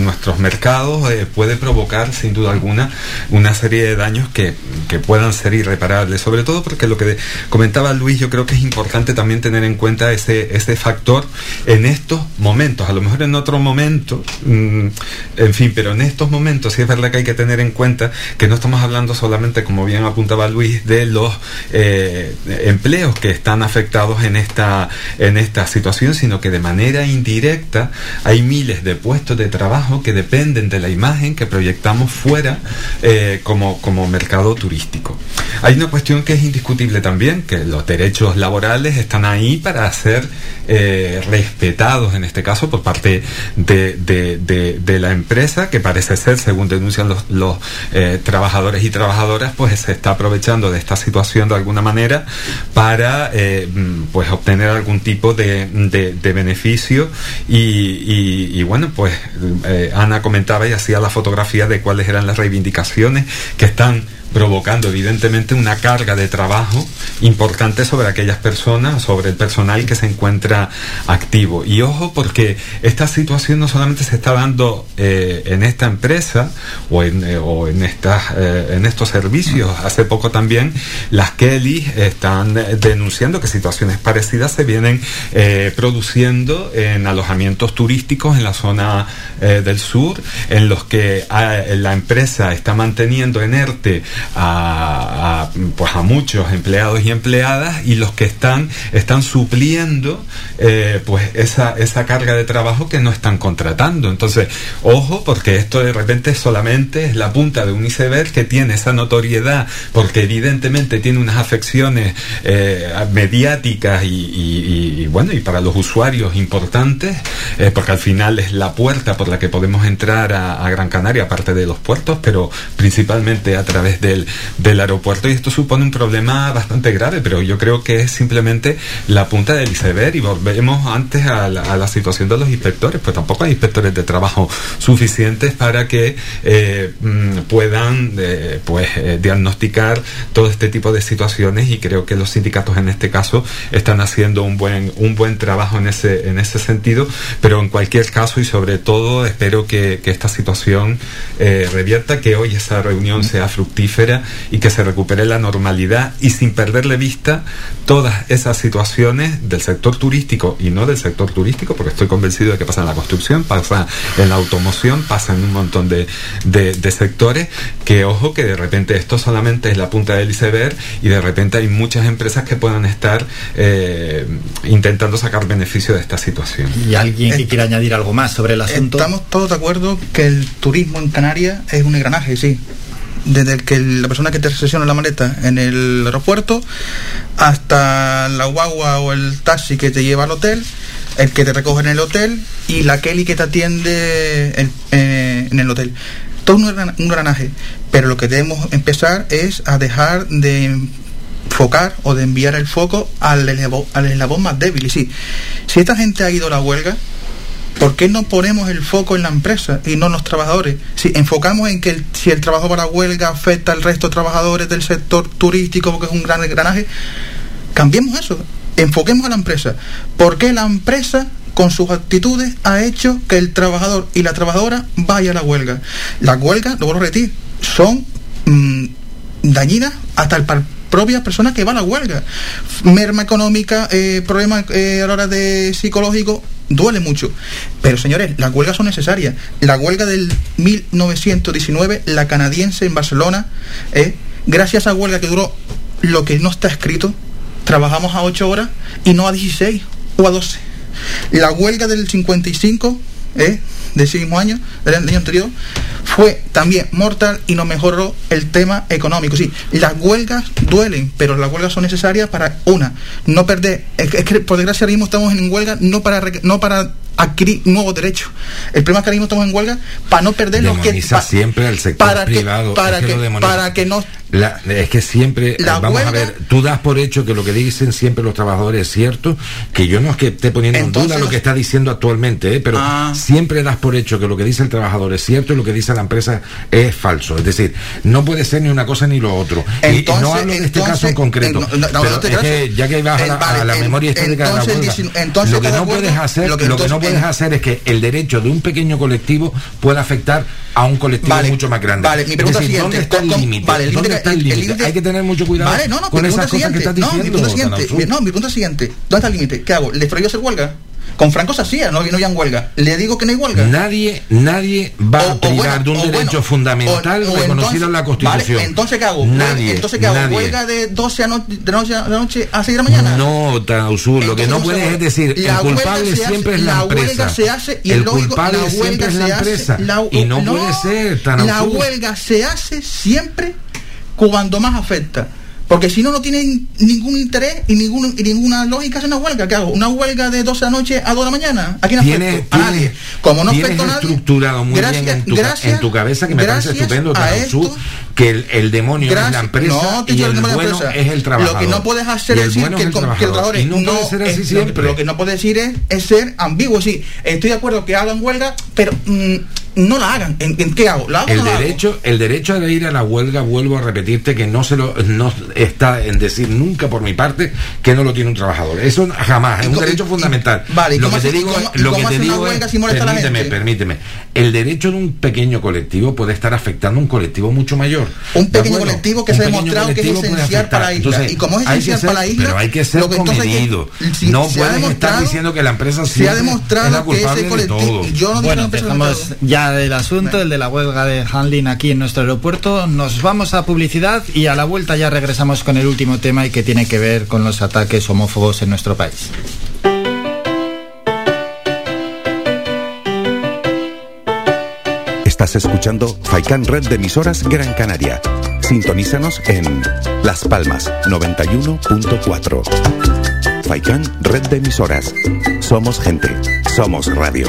nuestros mercados eh, puede provocar sin duda alguna una serie de daños que, que, puedan ser irreparables. Sobre todo porque lo que comentaba Luis, yo creo que es importante también tener en cuenta ese, ese factor en estos momentos. A lo mejor en otro momento, mm, en fin, pero en estos momentos sí es verdad que hay que tener en cuenta que no estamos hablando solamente, como bien apuntaba Luis, de los eh, empleos que están afectados en esta, en esta situación, sino que de manera indirecta hay miles de puestos de trabajo que dependen de la imagen que proyectamos fuera eh, como, como mercado turístico. Hay una cuestión que es indiscutible también, que los derechos laborales están ahí para ser eh, respetados, en este caso, por parte de, de, la empresa, que parece ser, según denuncian los, los eh, trabajadores y trabajadoras, pues se está aprovechando de esta situación de alguna manera para eh, pues obtener algún tipo de, de, beneficio. Y, bueno pues eh, Ana comentaba y hacía la fotografía de cuáles eran las reivindicaciones que están provocando evidentemente una carga de trabajo importante sobre aquellas personas, sobre el personal que se encuentra activo. Y ojo porque esta situación no solamente se está dando eh, en esta empresa o en, eh, estas, eh, en estos servicios. Hace poco también las Kelly están denunciando que situaciones parecidas se vienen produciendo en alojamientos turísticos en la zona del sur, en los que ah, la empresa está manteniendo en ERTE a, pues a muchos empleados y empleadas y los que están están supliendo eh, pues esa, esa carga de trabajo que no están contratando. Entonces, ojo, porque esto de repente solamente es la punta de un iceberg que tiene esa notoriedad, porque evidentemente tiene unas afecciones eh, mediáticas y, bueno, y para los usuarios importantes, eh, porque al final es la puerta por la que podemos entrar a, a Gran Canaria, aparte de los puertos, pero principalmente a través de del, aeropuerto y esto supone un problema bastante grave, pero yo creo que es simplemente la punta del iceberg y volvemos antes a la, situación de los inspectores, pues tampoco hay inspectores de trabajo suficientes para que eh, mm, puedan eh, pues eh, diagnosticar todo este tipo de situaciones y creo que los sindicatos en este caso están haciendo un buen un buen trabajo en ese en ese sentido, pero en cualquier caso y sobre todo espero que, que esta situación revierta, que hoy esa reunión sea fructífera y que se recupere la normalidad y sin perderle vista todas esas situaciones del sector turístico y no del sector turístico, porque estoy convencido de que pasa en la construcción, pasa en la automoción, pasa en un montón de, de, sectores, que ojo que de repente esto solamente es la punta del iceberg y de repente hay muchas empresas que puedan estar eh, intentando sacar beneficio de esta situación. ¿Y alguien que quiera añadir algo más sobre el asunto? Estamos todos de acuerdo que el turismo en Canarias es un engranaje, sí desde que la persona que te recesiona la maleta en el aeropuerto hasta la guagua o el taxi que te lleva al hotel, el que te recoge en el hotel y la Kelly que te atiende en, eh, el hotel. Todo un, un granaje, pero lo que debemos empezar es a dejar de enfocar o de enviar el foco al al eslabón más débil. Y sí, si esta gente ha ido a la huelga, ¿Por qué no ponemos el foco en la empresa y no en los trabajadores? Si enfocamos en que si el trabajo para huelga afecta al resto de trabajadores del sector turístico, porque es un gran engranaje, cambiemos eso. Enfoquemos a la empresa. ¿Por qué la empresa con sus actitudes ha hecho que el trabajador y la trabajadora vaya a la huelga? La huelga, lo vuelvo a repetir, son mm, dañinas hasta el propias personas que van a la huelga. Merma económica, eh, problemas eh, a la hora de psicológico, duele mucho. Pero señores, las huelgas son necesarias. La huelga del 1919, la canadiense en Barcelona, eh, gracias a huelga que duró lo que no está escrito, trabajamos a 8 horas y no a 16 o a 12. La huelga del 55, eh, de ese mismo año, del año anterior, fue también mortal y no mejoró el tema económico. Sí, las huelgas duelen, pero las huelgas son necesarias para, una, no perder, es que, por desgracia ahora mismo estamos en huelga no para, no para adquirir nuevos derechos. El problema es que ahora mismo estamos en huelga para no perder los que... siempre al sector para privado. para, que, para que no es que siempre, vamos a ver, tú das por hecho que lo que dicen siempre los trabajadores es cierto, que yo no es que esté poniendo en duda lo que está diciendo actualmente, ¿eh? pero ah. siempre das por hecho que lo que dice el trabajador es cierto y lo que dice la empresa es falso. Es decir, no puede ser ni una cosa ni lo otro. y no hablo de este caso en concreto, pero es que ya que vas a la, memoria histórica de la huelga, lo que no puedes hacer, lo que, no puedes hacer es que el derecho de un pequeño colectivo pueda afectar a un colectivo mucho más grande. Vale, mi pregunta es decir, ¿dónde está el límite? Hay que tener mucho cuidado vale, no, no, con esas cosas que estás diciendo. No, mi punto siguiente, no, mi punto siguiente. ¿Dónde está el límite? ¿Qué hago? ¿Les prohíbo hacer huelga? Con Franco se hacía, no, no había huelga. Le digo que no hay huelga. Nadie, nadie va a privar de un derecho fundamental reconocido en la Constitución. Vale, entonces ¿qué hago? Nadie. Entonces ¿qué hago? ¿Huelga de 12 a no, de, noche, de noche a 6 de la mañana? No, Tausur, lo que no puedes es decir, el culpable siempre es la, empresa. Huelga se hace y el culpable siempre es la empresa. y no, puede ser, tan La huelga se hace siempre cuando más afecta. Porque si no, no tienen ningún interés y, ningún, y ninguna lógica hacer una huelga. ¿Qué hago? ¿Una huelga de 12 de la noche a 2 de la mañana? ¿A quién afecto? A nadie. Como no afecta a nadie. estructurado muy bien en tu, en tu, cabeza, que me parece estupendo, esto, que el, el demonio es la empresa y el, bueno es el trabajador. Lo que no puedes hacer es decir que el, trabajador es, no, puede ser así siempre. Lo que no puedes decir es, es ser ambiguo. Sí, estoy de acuerdo que hagan huelga, pero... Mm, no la hagan. ¿En, qué hago? el derecho, el derecho de ir a la huelga, vuelvo a repetirte que no se lo no está en decir nunca por mi parte que no lo tiene un trabajador. Eso jamás, es un derecho fundamental. Vale, lo que te digo, lo que te digo permíteme, permíteme. El derecho de un pequeño colectivo puede estar afectando a un colectivo mucho mayor. Un pequeño colectivo que se ha demostrado que es esencial para la isla. y como es esencial para la isla, pero hay que ser comedido. no puedes estar diciendo que la empresa se ha demostrado que ese colectivo. Yo no bueno, dejamos del asunto, el de la huelga de handling aquí en nuestro aeropuerto. Nos vamos a publicidad y a la vuelta ya regresamos con el último tema y que tiene que ver con los ataques homófobos en nuestro país. Estás escuchando Faikan Red de emisoras Gran Canaria. Sintonízanos en Las Palmas 91.4. Faikan Red de emisoras. Somos gente. Somos radio.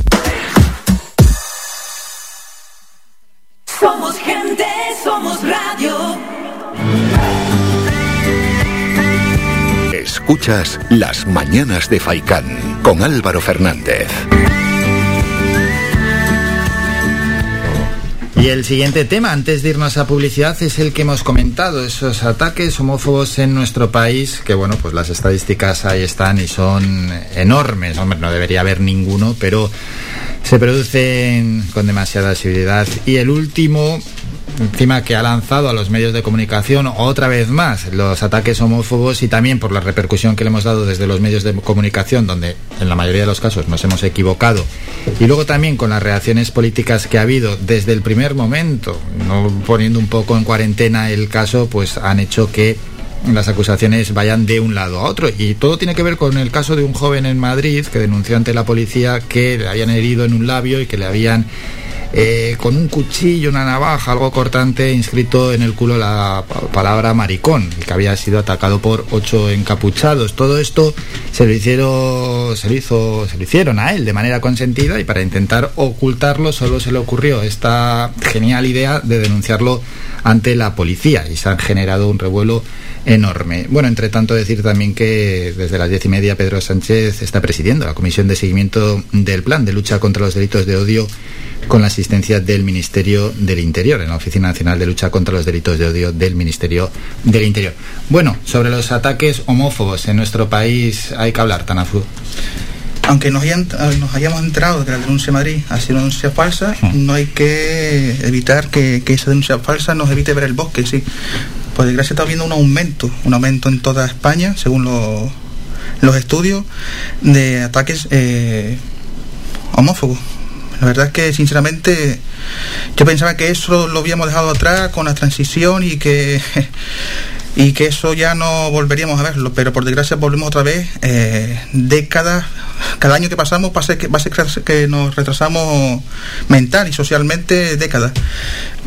Escuchas Las Mañanas de Faicán con Álvaro Fernández. Y el siguiente tema, antes de irnos a publicidad, es el que hemos comentado, esos ataques homófobos en nuestro país, que bueno, pues las estadísticas ahí están y son enormes. Hombre, no debería haber ninguno, pero se producen con demasiada asiduidad. Y el último, encima que ha lanzado a los medios de comunicación otra vez más los ataques homófobos y también por la repercusión que le hemos dado desde los medios de comunicación, donde en la mayoría de los casos nos hemos equivocado, y luego también con las reacciones políticas que ha habido desde el primer momento, no poniendo un poco en cuarentena el caso, pues han hecho que las acusaciones vayan de un lado a otro. Y todo tiene que ver con el caso de un joven en Madrid que denunció ante la policía que le habían herido en un labio y que le habían eh, con un cuchillo, una navaja, algo cortante, inscrito en el culo la palabra maricón, y que había sido atacado por ocho encapuchados. Todo esto se lo hicieron, se lo hizo, se lo hicieron a él de manera consentida y para intentar ocultarlo solo se le ocurrió esta genial idea de denunciarlo ante la policía y se han generado un revuelo enorme. Bueno, entre tanto decir también que desde las diez y media Pedro Sánchez está presidiendo la comisión de seguimiento del plan de lucha contra los delitos de odio con la asistencia del Ministerio del Interior, en la Oficina Nacional de Lucha contra los Delitos de Odio del Ministerio del Interior. Bueno, sobre los ataques homófobos en nuestro país hay que hablar, Tanafu. Aunque nos, hayan, nos hayamos enterado de que la denuncia de Madrid ha sido una denuncia falsa, no hay que evitar que, que, esa denuncia falsa nos evite ver el bosque, sí. Por desgracia está habiendo un aumento, un aumento en toda España, según los, los estudios, de ataques eh, homófobos. La verdad es que sinceramente yo pensaba que eso lo habíamos dejado atrás con la transición y que y que eso ya no volveríamos a verlo, pero por desgracia volvemos otra vez eh, décadas, cada año que pasamos va a, ser que, nos retrasamos mental y socialmente décadas.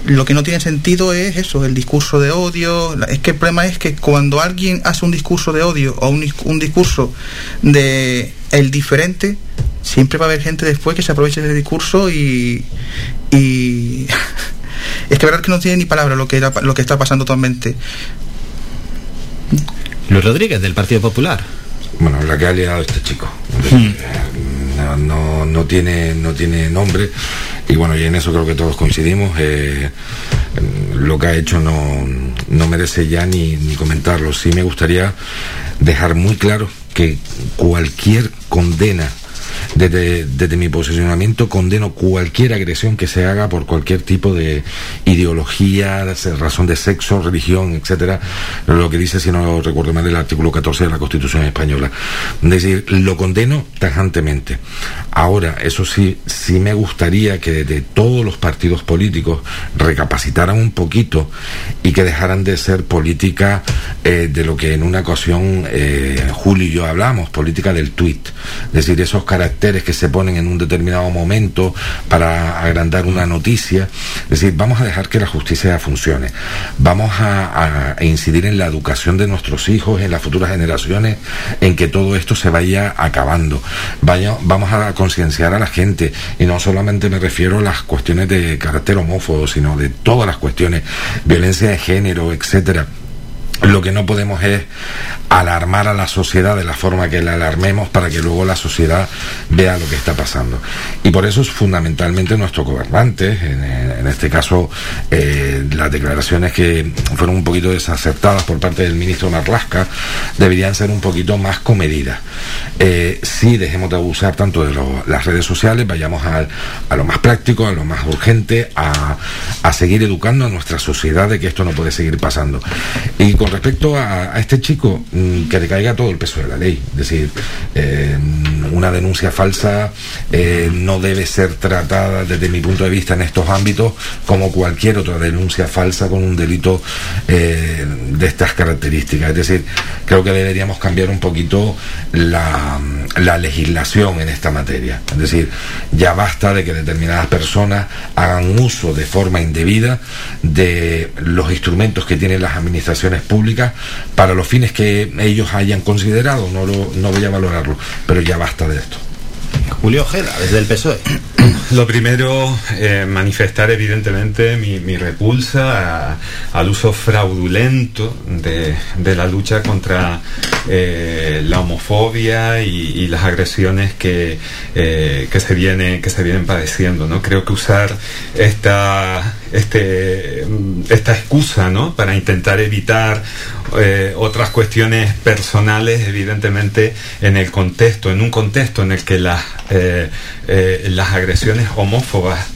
Lo que no tiene sentido es eso, el discurso de odio. Es que el problema es que cuando alguien hace un discurso de odio o un, un discurso de el diferente, siempre va a haber gente después que se aproveche del discurso y, y es que verdad que no tiene ni palabra lo que, lo que está pasando actualmente. Luis Rodríguez, del Partido Popular. Bueno, la que ha liado este chico. Hmm. No, no, no, tiene, no tiene nombre y bueno, y en eso creo que todos coincidimos. Eh, lo que ha hecho no, no merece ya ni, ni comentarlo. Sí me gustaría dejar muy claro que cualquier condena desde, mi posicionamiento condeno cualquier agresión que se haga por cualquier tipo de ideología, razón de sexo, religión, etcétera, lo que dice, si no recuerdo mal, el artículo 14 de la Constitución española. Es decir, lo condeno tajantemente. Ahora, eso sí, sí me gustaría que desde todos los partidos políticos recapacitaran un poquito y que dejaran de ser política eh, de lo que en una ocasión eh, Julio y yo hablamos, política del tuit. Es decir, esos caracteres que se ponen en un determinado momento para agrandar una noticia. Es decir, vamos a dejar que la justicia funcione. Vamos a, incidir en la educación de nuestros hijos, en las futuras generaciones, en que todo esto se vaya acabando. Vaya, vamos a concienciar a la gente, y no solamente me refiero a las cuestiones de carácter homófobo, sino de todas las cuestiones, violencia de género, etcétera lo que no podemos es alarmar a la sociedad de la forma que la alarmemos para que luego la sociedad vea lo que está pasando. Y por eso es fundamentalmente nuestro gobernante, en, este caso eh, las declaraciones que fueron un poquito desacertadas por parte del ministro Marlasca, deberían ser un poquito más comedidas. Eh, sí, dejemos de abusar tanto de las redes sociales, vayamos a, lo más práctico, a lo más urgente, a, a, seguir educando a nuestra sociedad de que esto no puede seguir pasando. Con respecto a, este chico, mm, que le caiga todo el peso de la ley. Es decir, eh, una denuncia falsa eh, no debe ser tratada desde mi punto de vista en estos ámbitos como cualquier otra denuncia falsa con un delito eh, de estas características. Es decir, creo que deberíamos cambiar un poquito la, la legislación en esta materia. Es decir, ya basta de que determinadas personas hagan uso de forma indebida de los instrumentos que tienen las administraciones públicas para los fines que ellos hayan considerado, no, lo, no voy a valorarlo, pero ya basta de esto. Julio Ojeda, desde el PSOE. Lo primero, eh, manifestar evidentemente mi, repulsa al uso fraudulento de, la lucha contra eh, la homofobia y, las agresiones que, eh, que, se viene, que se vienen padeciendo. ¿no? Creo que usar esta, este, esta excusa, ¿no? Para intentar evitar eh, otras cuestiones personales, evidentemente, en el contexto, en un contexto en el que las, eh, eh, las agresiones homófobas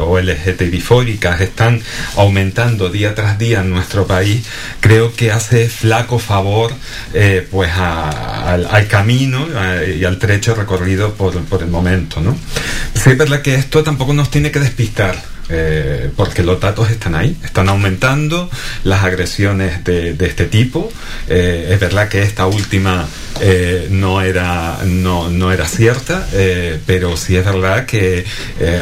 o LGTBifóbicas están aumentando día tras día en nuestro país, creo que hace flaco favor pues al, camino y al trecho recorrido por, por el momento. ¿no? Sí, es verdad que esto tampoco nos tiene que despistar eh, porque los datos están ahí, están aumentando las agresiones de, este tipo. Eh, es verdad que esta última eh, no, era, no, no, era cierta, pero sí es verdad que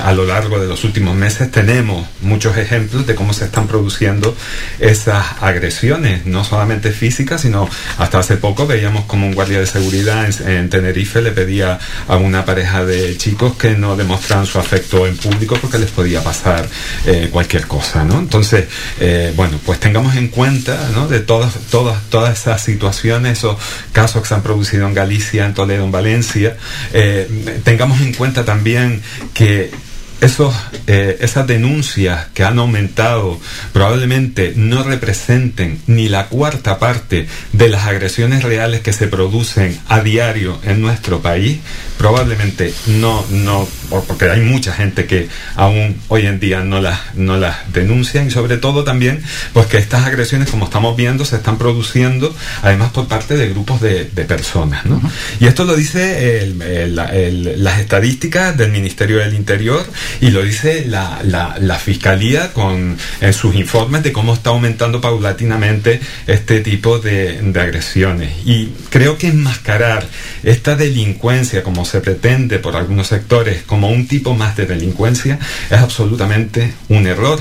a lo largo de los últimos meses tenemos muchos ejemplos de cómo se están produciendo esas agresiones, no solamente físicas, sino hasta hace poco veíamos como un guardia de seguridad en, en Tenerife le pedía a una pareja de chicos que no demostraran su afecto en público porque les podía pasar eh, cualquier cosa, ¿no? Entonces, eh, bueno, pues tengamos en cuenta, ¿no? De todas, todas, todas esas situaciones, esos casos que se han producido en Galicia, en Toledo, en Valencia, eh, tengamos en cuenta también que esos, esas denuncias que han aumentado probablemente no representen ni la cuarta parte de las agresiones reales que se producen a diario en nuestro país, probablemente no, no, porque hay mucha gente que aún hoy en día no las, no las denuncian y sobre todo también pues que estas agresiones como estamos viendo se están produciendo además por parte de grupos de, personas ¿no? y esto lo dice las estadísticas del Ministerio del Interior y lo dice la, la, Fiscalía con en sus informes de cómo está aumentando paulatinamente este tipo de, de agresiones y creo que enmascarar esta delincuencia como se pretende por algunos sectores como un tipo más de delincuencia es absolutamente un error,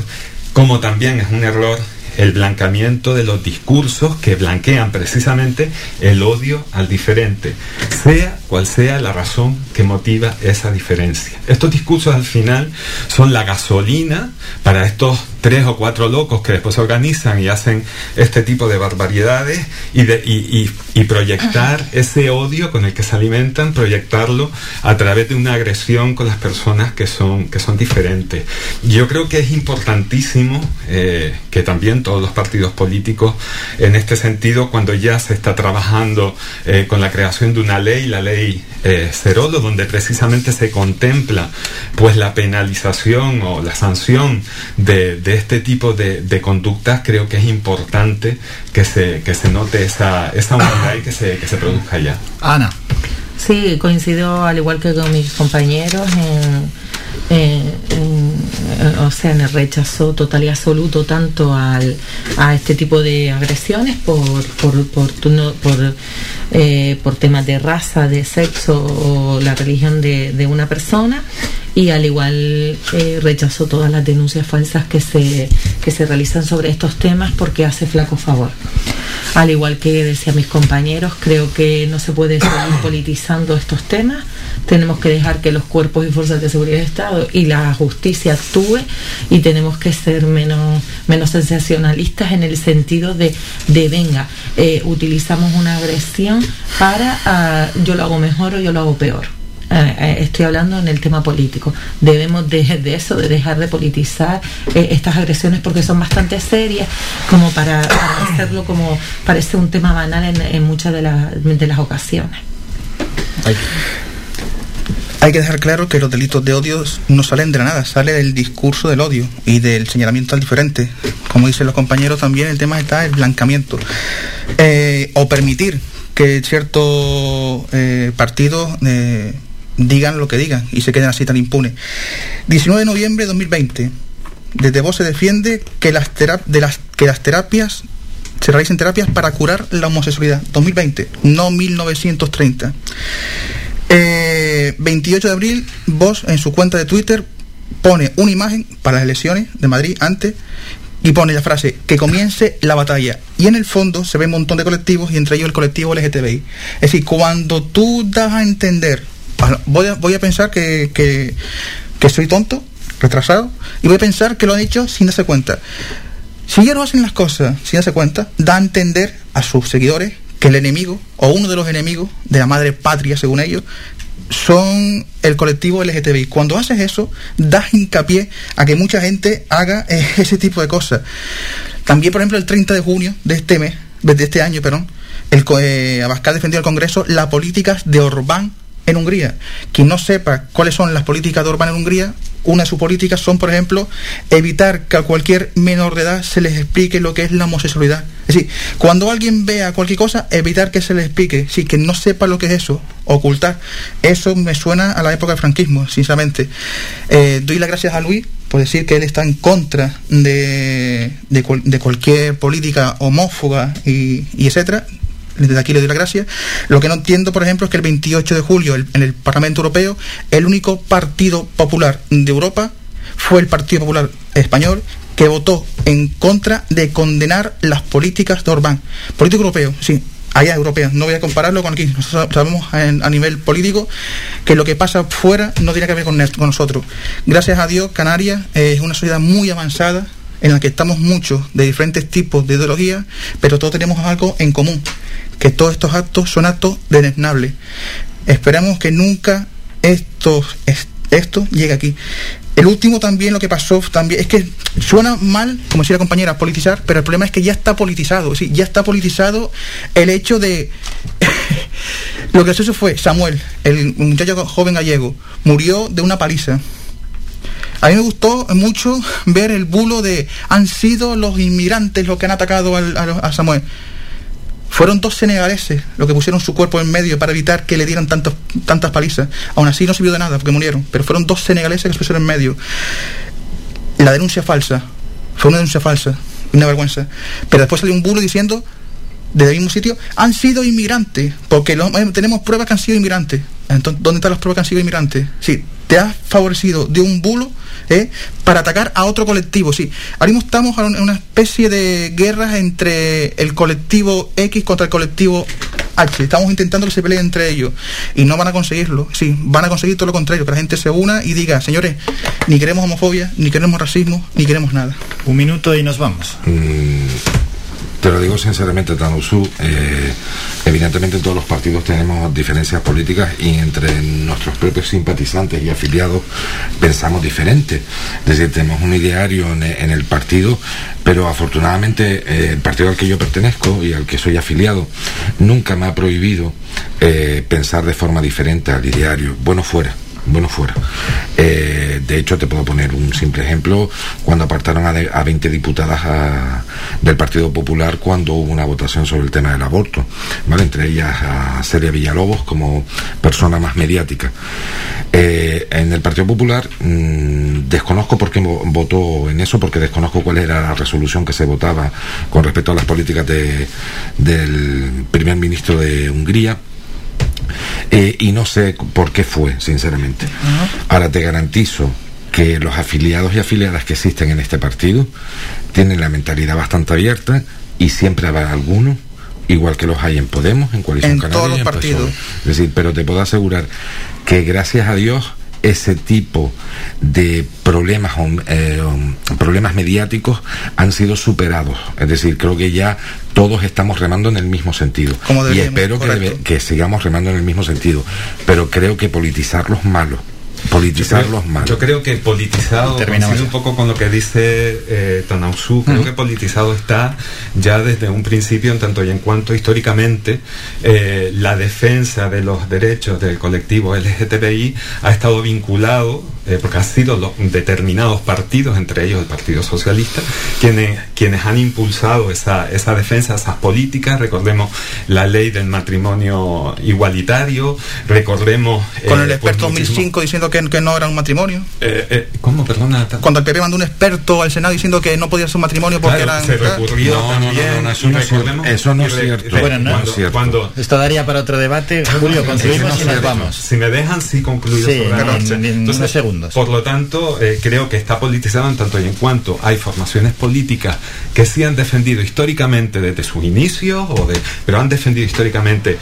como también es un error el blancamiento de los discursos que blanquean precisamente el odio al diferente, sea cual sea la razón que motiva esa diferencia. Estos discursos al final son la gasolina para estos tres o cuatro locos que después se organizan y hacen este tipo de barbaridades y, de, y, y, proyectar ese odio con el que se alimentan, proyectarlo a través de una agresión con las personas que son, que son diferentes. Yo creo que es importantísimo eh, que también todos los partidos políticos, en este sentido, cuando ya se está trabajando eh, con la creación de una ley, la ley eh, Cerolo, donde precisamente se contempla pues la penalización o la sanción de este tipo de, conductas creo que es importante que se, que se note esa, esa y que se, que se produzca ya. Ana. Sí, coincido al igual que con mis compañeros en, o sea, en el rechazo total y absoluto tanto al, a este tipo de agresiones por, por, por, por, eh, por temas de raza, de sexo o la religión de, de una persona y al igual eh, rechazó todas las denuncias falsas que se, que se realizan sobre estos temas porque hace flaco favor. Al igual que decía mis compañeros, creo que no se puede seguir politizando estos temas. Tenemos que dejar que los cuerpos y fuerzas de seguridad de Estado y la justicia actúe y tenemos que ser menos, menos sensacionalistas en el sentido de, de venga, eh, utilizamos una agresión para ah, yo lo hago mejor o yo lo hago peor eh, eh, estoy hablando en el tema político. Debemos de, de eso, de dejar de politizar eh, estas agresiones porque son bastante serias, como para, hacerlo como parece un tema banal en, muchas de, de las ocasiones. Hay que dejar claro que los delitos de odio no salen de la nada, sale del discurso del odio y del señalamiento al diferente. Como dicen los compañeros, también el tema está el blancamiento. o permitir que ciertos partidos digan lo que digan y se queden así tan impunes. 19 de noviembre de 2020. Desde vos se defiende que las, de las, que las terapias se realicen terapias para curar la homosexualidad. 2020, no 1930. 28 eh, de abril, vos en su cuenta de Twitter pone una imagen para las elecciones de Madrid antes y pone la frase que comience la batalla. Y en el fondo se ve un montón de colectivos y entre ellos el colectivo LGTBI. Es decir, cuando tú das a entender voy a, pensar que, que, soy tonto, retrasado, y voy a pensar que lo han hecho sin darse cuenta. Si ellos no hacen las cosas sin darse cuenta, da a entender a sus seguidores que el enemigo, o uno de los enemigos de la madre patria, según ellos, son el colectivo LGTBI. Cuando haces eso, das hincapié a que mucha gente haga ese tipo de cosas. También, por ejemplo, el 30 de junio de este mes, de este año, perdón, el, eh, Abascal defendió al Congreso las políticas de Orbán en Hungría. Quien no sepa cuáles son las políticas de Orbán en Hungría, una de sus políticas son, por ejemplo, evitar que a cualquier menor de edad se les explique lo que es la homosexualidad. Es decir, cuando alguien vea cualquier cosa, evitar que se les explique, sí, que no sepa lo que es eso, ocultar. Eso me suena a la época del franquismo, sinceramente. Eh, doy las gracias a Luis por decir que él está en contra de, de, cualquier política homófoba y, y etcétera desde aquí le doy la gracia. Lo que no entiendo, por ejemplo, es que el 28 de julio en el Parlamento Europeo, el único partido popular de Europa fue el Partido Popular Español que votó en contra de condenar las políticas de Orbán. Político europeo, sí, allá europeo. No voy a compararlo con aquí. Nosotros sabemos a nivel político que lo que pasa fuera no tiene que ver con, nosotros. Gracias a Dios, Canarias es una sociedad muy avanzada en la que estamos muchos de diferentes tipos de ideologías, pero todos tenemos algo en común que todos estos actos son actos deneznables. Esperamos que nunca esto, esto llegue aquí. El último también lo que pasó también es que suena mal, como decía la compañera, politizar, pero el problema es que ya está politizado, sí, ya está politizado el hecho de lo que eso fue Samuel, el muchacho joven gallego, murió de una paliza. A mí me gustó mucho ver el bulo de han sido los inmigrantes los que han atacado a Samuel. Fueron dos senegaleses los que pusieron su cuerpo en medio para evitar que le dieran tantos, tantas palizas. Aún así no sirvió de nada porque murieron, pero fueron dos senegaleses que se pusieron en medio. La denuncia falsa, fue una denuncia falsa, una vergüenza. Pero después salió un bulo diciendo, desde el mismo sitio, han sido inmigrantes, porque eh, tenemos pruebas que han sido inmigrantes. Entonces, ¿dónde están las pruebas que han sido inmigrantes? Sí, te has favorecido de un bulo ¿eh? para atacar a otro colectivo. Sí, ahora mismo estamos en una especie de guerra entre el colectivo X contra el colectivo H. Estamos intentando que se peleen entre ellos y no van a conseguirlo. Sí, van a conseguir todo lo contrario, que la gente se una y diga, señores, ni queremos homofobia, ni queremos racismo, ni queremos nada. Un minuto y nos vamos. Mm, te lo digo sinceramente, Tanusu, eh, evidentemente todos los partidos tenemos diferencias políticas y entre nuestros propios simpatizantes y afiliados pensamos diferente. Es decir, tenemos un ideario en, el partido, pero afortunadamente eh, el partido al que yo pertenezco y al que soy afiliado nunca me ha prohibido eh, pensar de forma diferente al ideario. Bueno, fuera bueno fuera. Eh, de hecho, te puedo poner un simple ejemplo. Cuando apartaron a, de, a 20 diputadas del Partido Popular cuando hubo una votación sobre el tema del aborto, ¿vale? entre ellas a Celia Villalobos como persona más mediática. Eh, en el Partido Popular mm, desconozco por qué votó en eso, porque desconozco cuál era la resolución que se votaba con respecto a las políticas de, del primer ministro de Hungría eh, y no sé por qué fue, sinceramente. Ahora te garantizo que los afiliados y afiliadas que existen en este partido tienen la mentalidad bastante abierta y siempre habrá alguno igual que los hay en Podemos, en Coalición en Todos los partidos. Es decir, pero te puedo asegurar que gracias a Dios ese tipo de problemas, eh, problemas mediáticos han sido superados. Es decir, creo que ya todos estamos remando en el mismo sentido. y espero que, que, sigamos remando en el mismo sentido. Pero creo que politizar los malos politizarlos más. Yo creo que politizado, un poco con lo que dice eh, creo que politizado está ya desde un principio en tanto y en cuanto históricamente eh, la defensa de los derechos del colectivo LGTBI ha estado vinculado, eh, porque han sido los determinados partidos, entre ellos el Partido Socialista, quienes, quienes han impulsado esa, esa defensa, esas políticas, recordemos la ley del matrimonio igualitario, recordemos... Con el eh, experto 2005 diciendo que, no era un matrimonio. Eh, eh, ¿Cómo? Perdona. Cuando el PP mandó un experto al Senado diciendo que no podía ser un matrimonio porque era Se recurrió también. eso, no es cierto. eso no es cierto. Bueno, no, es cierto. Cuando, Esto daría para otro debate. Julio, concluimos y nos vamos. Si me dejan, sí concluyo sí, sobre segundos. Por lo tanto, eh, creo que está politizado en tanto y en cuanto hay formaciones políticas que sí han defendido históricamente desde sus inicios, o de, pero han defendido históricamente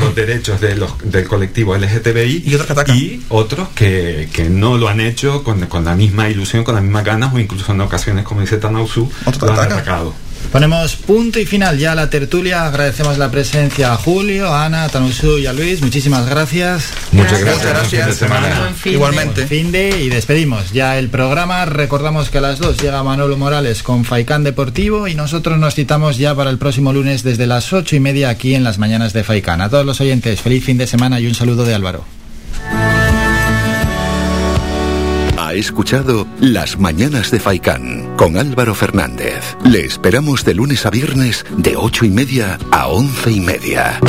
los derechos de los, del colectivo LGTBI y otros que, y otros que, que, no lo han hecho con, con, la misma ilusión, con las mismas ganas o incluso en ocasiones, como dice Tanausu, lo han atacado. Ponemos punto y final ya a la tertulia. Agradecemos la presencia a Julio, a Ana, a Tanusu y a Luis. Muchísimas gracias. Muchas gracias. gracias. Fin de semana. Buen fin de- Igualmente. Fin de y despedimos ya el programa. Recordamos que a las 2 llega Manolo Morales con Faicán Deportivo y nosotros nos citamos ya para el próximo lunes desde las 8 y media aquí en las mañanas de Faicán. A todos los oyentes, feliz fin de semana y un saludo de Álvaro. Escuchado Las Mañanas de Faicán con Álvaro Fernández. Le esperamos de lunes a viernes de ocho y media a once y media.